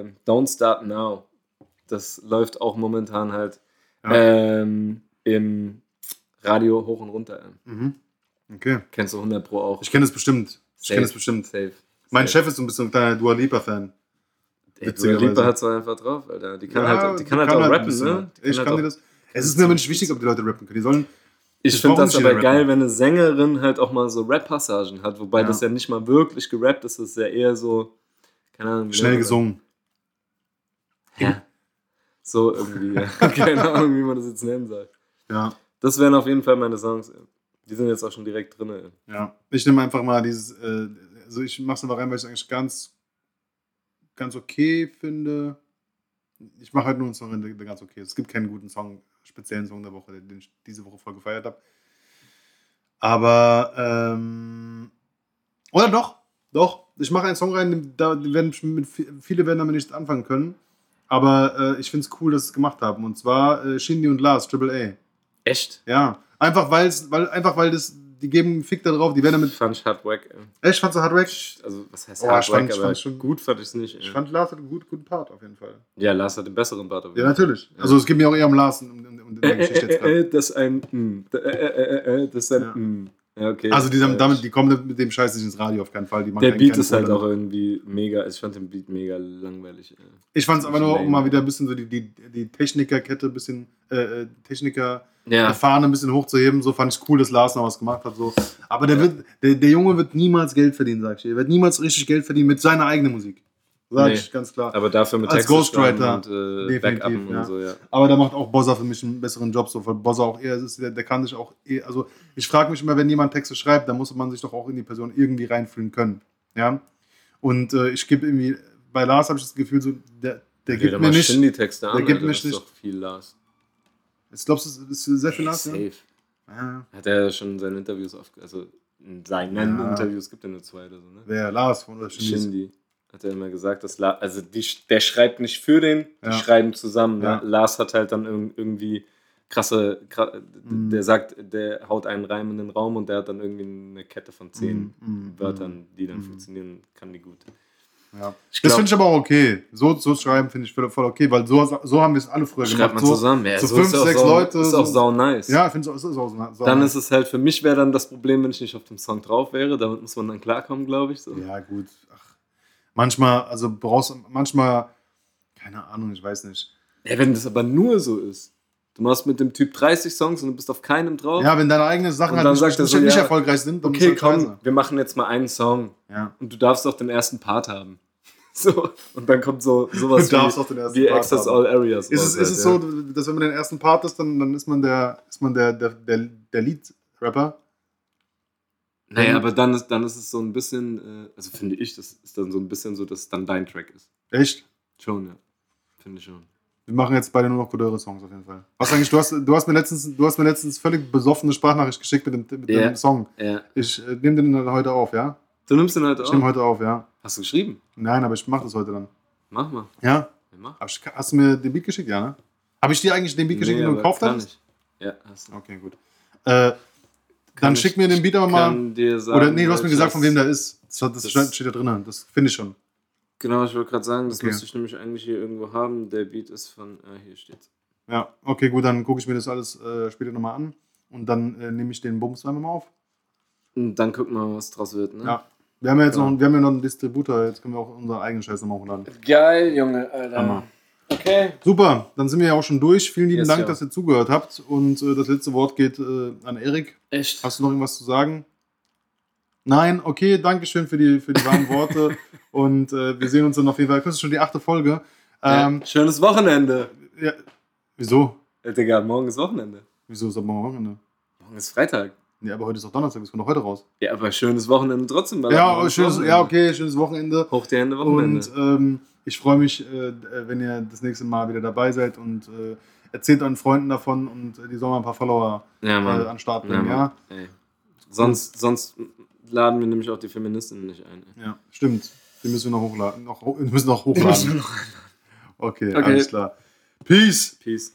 äh, Don't Start Now. Das läuft auch momentan halt Ja. ähm, im Radio hoch und runter. Mhm. Okay. Kennst du 100 Pro auch. Ich kenne es bestimmt. Ich Safe. kenne es bestimmt. Safe. Mein Safe. Chef ist so ein bisschen ein kleiner Dua Lipa-Fan. Dua. Lipa hat so einfach drauf, Alter. Die kann Ja, halt, die kann die halt auch ein rappen, ne? Die Ich halt kann auch- dir das. Es ist mir aber nicht wichtig, ob die Leute rappen können. Die sollen. Ich finde das aber geil, wenn eine Sängerin halt auch mal so Rap-Passagen hat, wobei Ja. das ja nicht mal wirklich gerappt ist, das ist ja eher so, keine Ahnung. wie Schnell man gesungen. Ja. So irgendwie, ja. keine Ahnung, wie man das jetzt nennen soll. Ja. Das wären auf jeden Fall meine Songs. Die sind jetzt auch schon direkt drin. Ja, ich nehme einfach mal dieses, äh, also ich mache es einfach rein, weil ich es eigentlich ganz, ganz okay finde. Ich mache halt nur einen Song, der ganz okay ist. Es gibt keinen guten Song, speziellen Song der Woche, den ich diese Woche voll gefeiert habe. Aber, ähm, oder doch, doch, ich mache einen Song rein, da werden viele werden damit nicht anfangen können. Aber äh, ich finde es cool, dass sie es gemacht haben. Und zwar äh, Shindy und Lars, Triple A. Echt? Ja, einfach weil's, weil einfach weil das, die geben einen Fick da drauf, die werden damit. Fand ich hard wack. ey. Echt, fandst du Hard Wack? Also, was heißt Oh, hard ich fand- wack, aber fand schon- gut fand ich es nicht. ey. Ich fand Lars hat einen gut, guten Part auf jeden Fall. ja, Lars hat den besseren Bart. auf jeden Ja, Fall. natürlich. Also es geht mir auch eher um Lars und um, um, um Äh, äh, jetzt äh, das ist ein mm. Das ist ein Ja. mm. Ja, okay. Also die, damit, die kommen mit dem Scheiß nicht ins Radio auf keinen Fall. Der Beat ist halt auch irgendwie mega. Ich fand den Beat mega langweilig. Ich fand es aber nur, um mal wieder ein bisschen so die, die, die Technikerkette ein bisschen, äh, äh, Techniker Ja. Fahne ein bisschen hochzuheben. So fand ich cool, dass Lars noch was gemacht hat. So. Aber der, wird, der, der Junge wird niemals Geld verdienen, sag ich dir. Er wird niemals richtig Geld verdienen mit seiner eigenen Musik. Sag Nee. ich ganz klar. Aber dafür mit Als schreiben Ghostwriter. und äh, Definitiv, Backuppen ja. und so, ja. Aber da macht auch Bozza für mich einen besseren Job, so, weil Bozza auch eher ist, der, der kann sich auch eher, also ich frage mich immer, wenn jemand Texte schreibt, dann muss man sich doch auch in die Person irgendwie reinfühlen können. Ja. Und äh, ich gebe irgendwie, bei Lars habe ich das Gefühl, so, der, der gibt mir nicht. Der gibt mir nicht- viel Lars. Ich glaube, es ist sehr viel Lars, ja? Safe. ja. Hat er schon in seinen Interviews oft, also in seinen Ja. Interviews gibt er nur zwei oder so, ne? Wer? Lars von oder Shindy? Hat er immer gesagt, dass La also die, der schreibt nicht für den, die Ja. schreiben zusammen. Ne? Lars hat halt dann irg- irgendwie krasse, kra Mhm. der sagt, der haut einen Reim in den Raum und der hat dann irgendwie eine Kette von zehn mhm, Wörtern, die dann mhm. funktionieren, kann die gut. Ja. Ich Das finde ich aber auch okay. So zu schreiben finde ich voll okay, weil so, so haben wir es alle früher Schreibt man so, zusammen. Ja, so so fünf, sechs sau, Leute, Ist auch so- sau nice. Ja, ich finde es auch so. so Dann ist es halt, für mich wäre dann das Problem, wenn ich nicht auf dem Song drauf wäre. Damit muss man dann klarkommen, glaube ich. So. Ja, gut. Ach, manchmal, also brauchst du manchmal, keine Ahnung, ich weiß nicht. Ja, wenn das aber nur so ist. Du machst mit dem Typ 30 Songs und du bist auf keinem drauf. Ja, wenn deine eigenen Sachen halt dann nicht, sagt nicht, so, nicht ja, erfolgreich sind, dann okay, halt komm, scheiße. wir machen jetzt mal einen Song. Ja. Und du darfst auch den ersten Part haben. So, und dann kommt so sowas Du darfst wie, auch den ersten wie Access haben. All Areas. Ist es, ist halt, es ja. so, dass wenn man den ersten Part ist, dann, dann ist man der, ist man der, der, der, der Lead-Rapper? Naja, aber dann ist, dann ist es so ein bisschen, äh, also finde ich, das ist dann so ein bisschen so, dass es dann dein Track ist. Echt? Schon, ja. Finde ich schon. Wir machen jetzt beide nur noch Codeure-Songs auf jeden Fall. Was eigentlich, du hast, du hast mir letztens, du hast mir letztens völlig besoffene Sprachnachricht geschickt mit dem, mit Ja. dem Song. Ja. Ich äh, nehme den dann heute auf, ja? Du nimmst den halt Ich auch. nehme heute auf, ja. Hast du geschrieben? Nein, aber ich mache das heute dann. Mach mal. Ja? Ja, mach. Ich, hast du mir den Beat geschickt, ja, ne? Habe ich dir eigentlich den Beat geschickt, den du gekauft hast? ich. Ja, hast du. Okay, gut. Äh, dann ich- schick mir den Beat aber mal. Sagen, Oder nee, du hast mir gesagt, von wem der ist. Das, das, Das- steht- steht da drin. Das finde ich schon. Genau, ich wollte gerade sagen, das Okay. müsste ich nämlich eigentlich hier irgendwo haben. Der Beat ist von, äh, hier steht's. Ja, okay, gut, dann gucke ich mir das alles äh, später nochmal an. Und dann äh, nehme ich den Bums einfach mal auf. Und dann gucken wir mal, was draus wird, ne? Ja. Wir haben ja jetzt Genau. noch, wir haben ja noch einen Distributor, jetzt können wir auch unseren eigenen Scheiß nochmal hochladen. Geil, Junge, Alter. Hammer. Okay. Super, dann sind wir ja auch schon durch. Vielen lieben Yes, Dank, ja. dass ihr zugehört habt. Und äh, das letzte Wort geht äh, an Erik. Echt? Hast du noch irgendwas zu sagen? Nein, okay, danke schön für die, für die warmen Worte. Und äh, wir sehen uns dann auf jeden Fall. Das ist schon die achte Folge. Ähm, ja. Schönes Wochenende. ja. Wieso? Äh, Digga, morgen ist Wochenende. Wieso ist aber morgen Wochenende? Morgen ist Freitag. Ja, aber heute ist doch Donnerstag, wir kommen doch heute raus. Ja, aber schönes Wochenende trotzdem. Ja, schönes, Wochenende. ja, okay, schönes Wochenende. Hoch die Hände Wochenende. Und ähm, ich freue mich, äh, wenn ihr das nächste Mal wieder dabei seid und äh, erzählt euren Freunden davon und äh, die sollen mal ein paar Follower ja, äh, an Start Ja, bringen, ja? Ey. Sonst, sonst laden wir nämlich auch die Feministinnen nicht ein. ey. Ja, stimmt. Die müssen wir noch hochladen. Noch, ho- müssen noch hochladen. Okay, Okay. alles klar. Peace. Peace.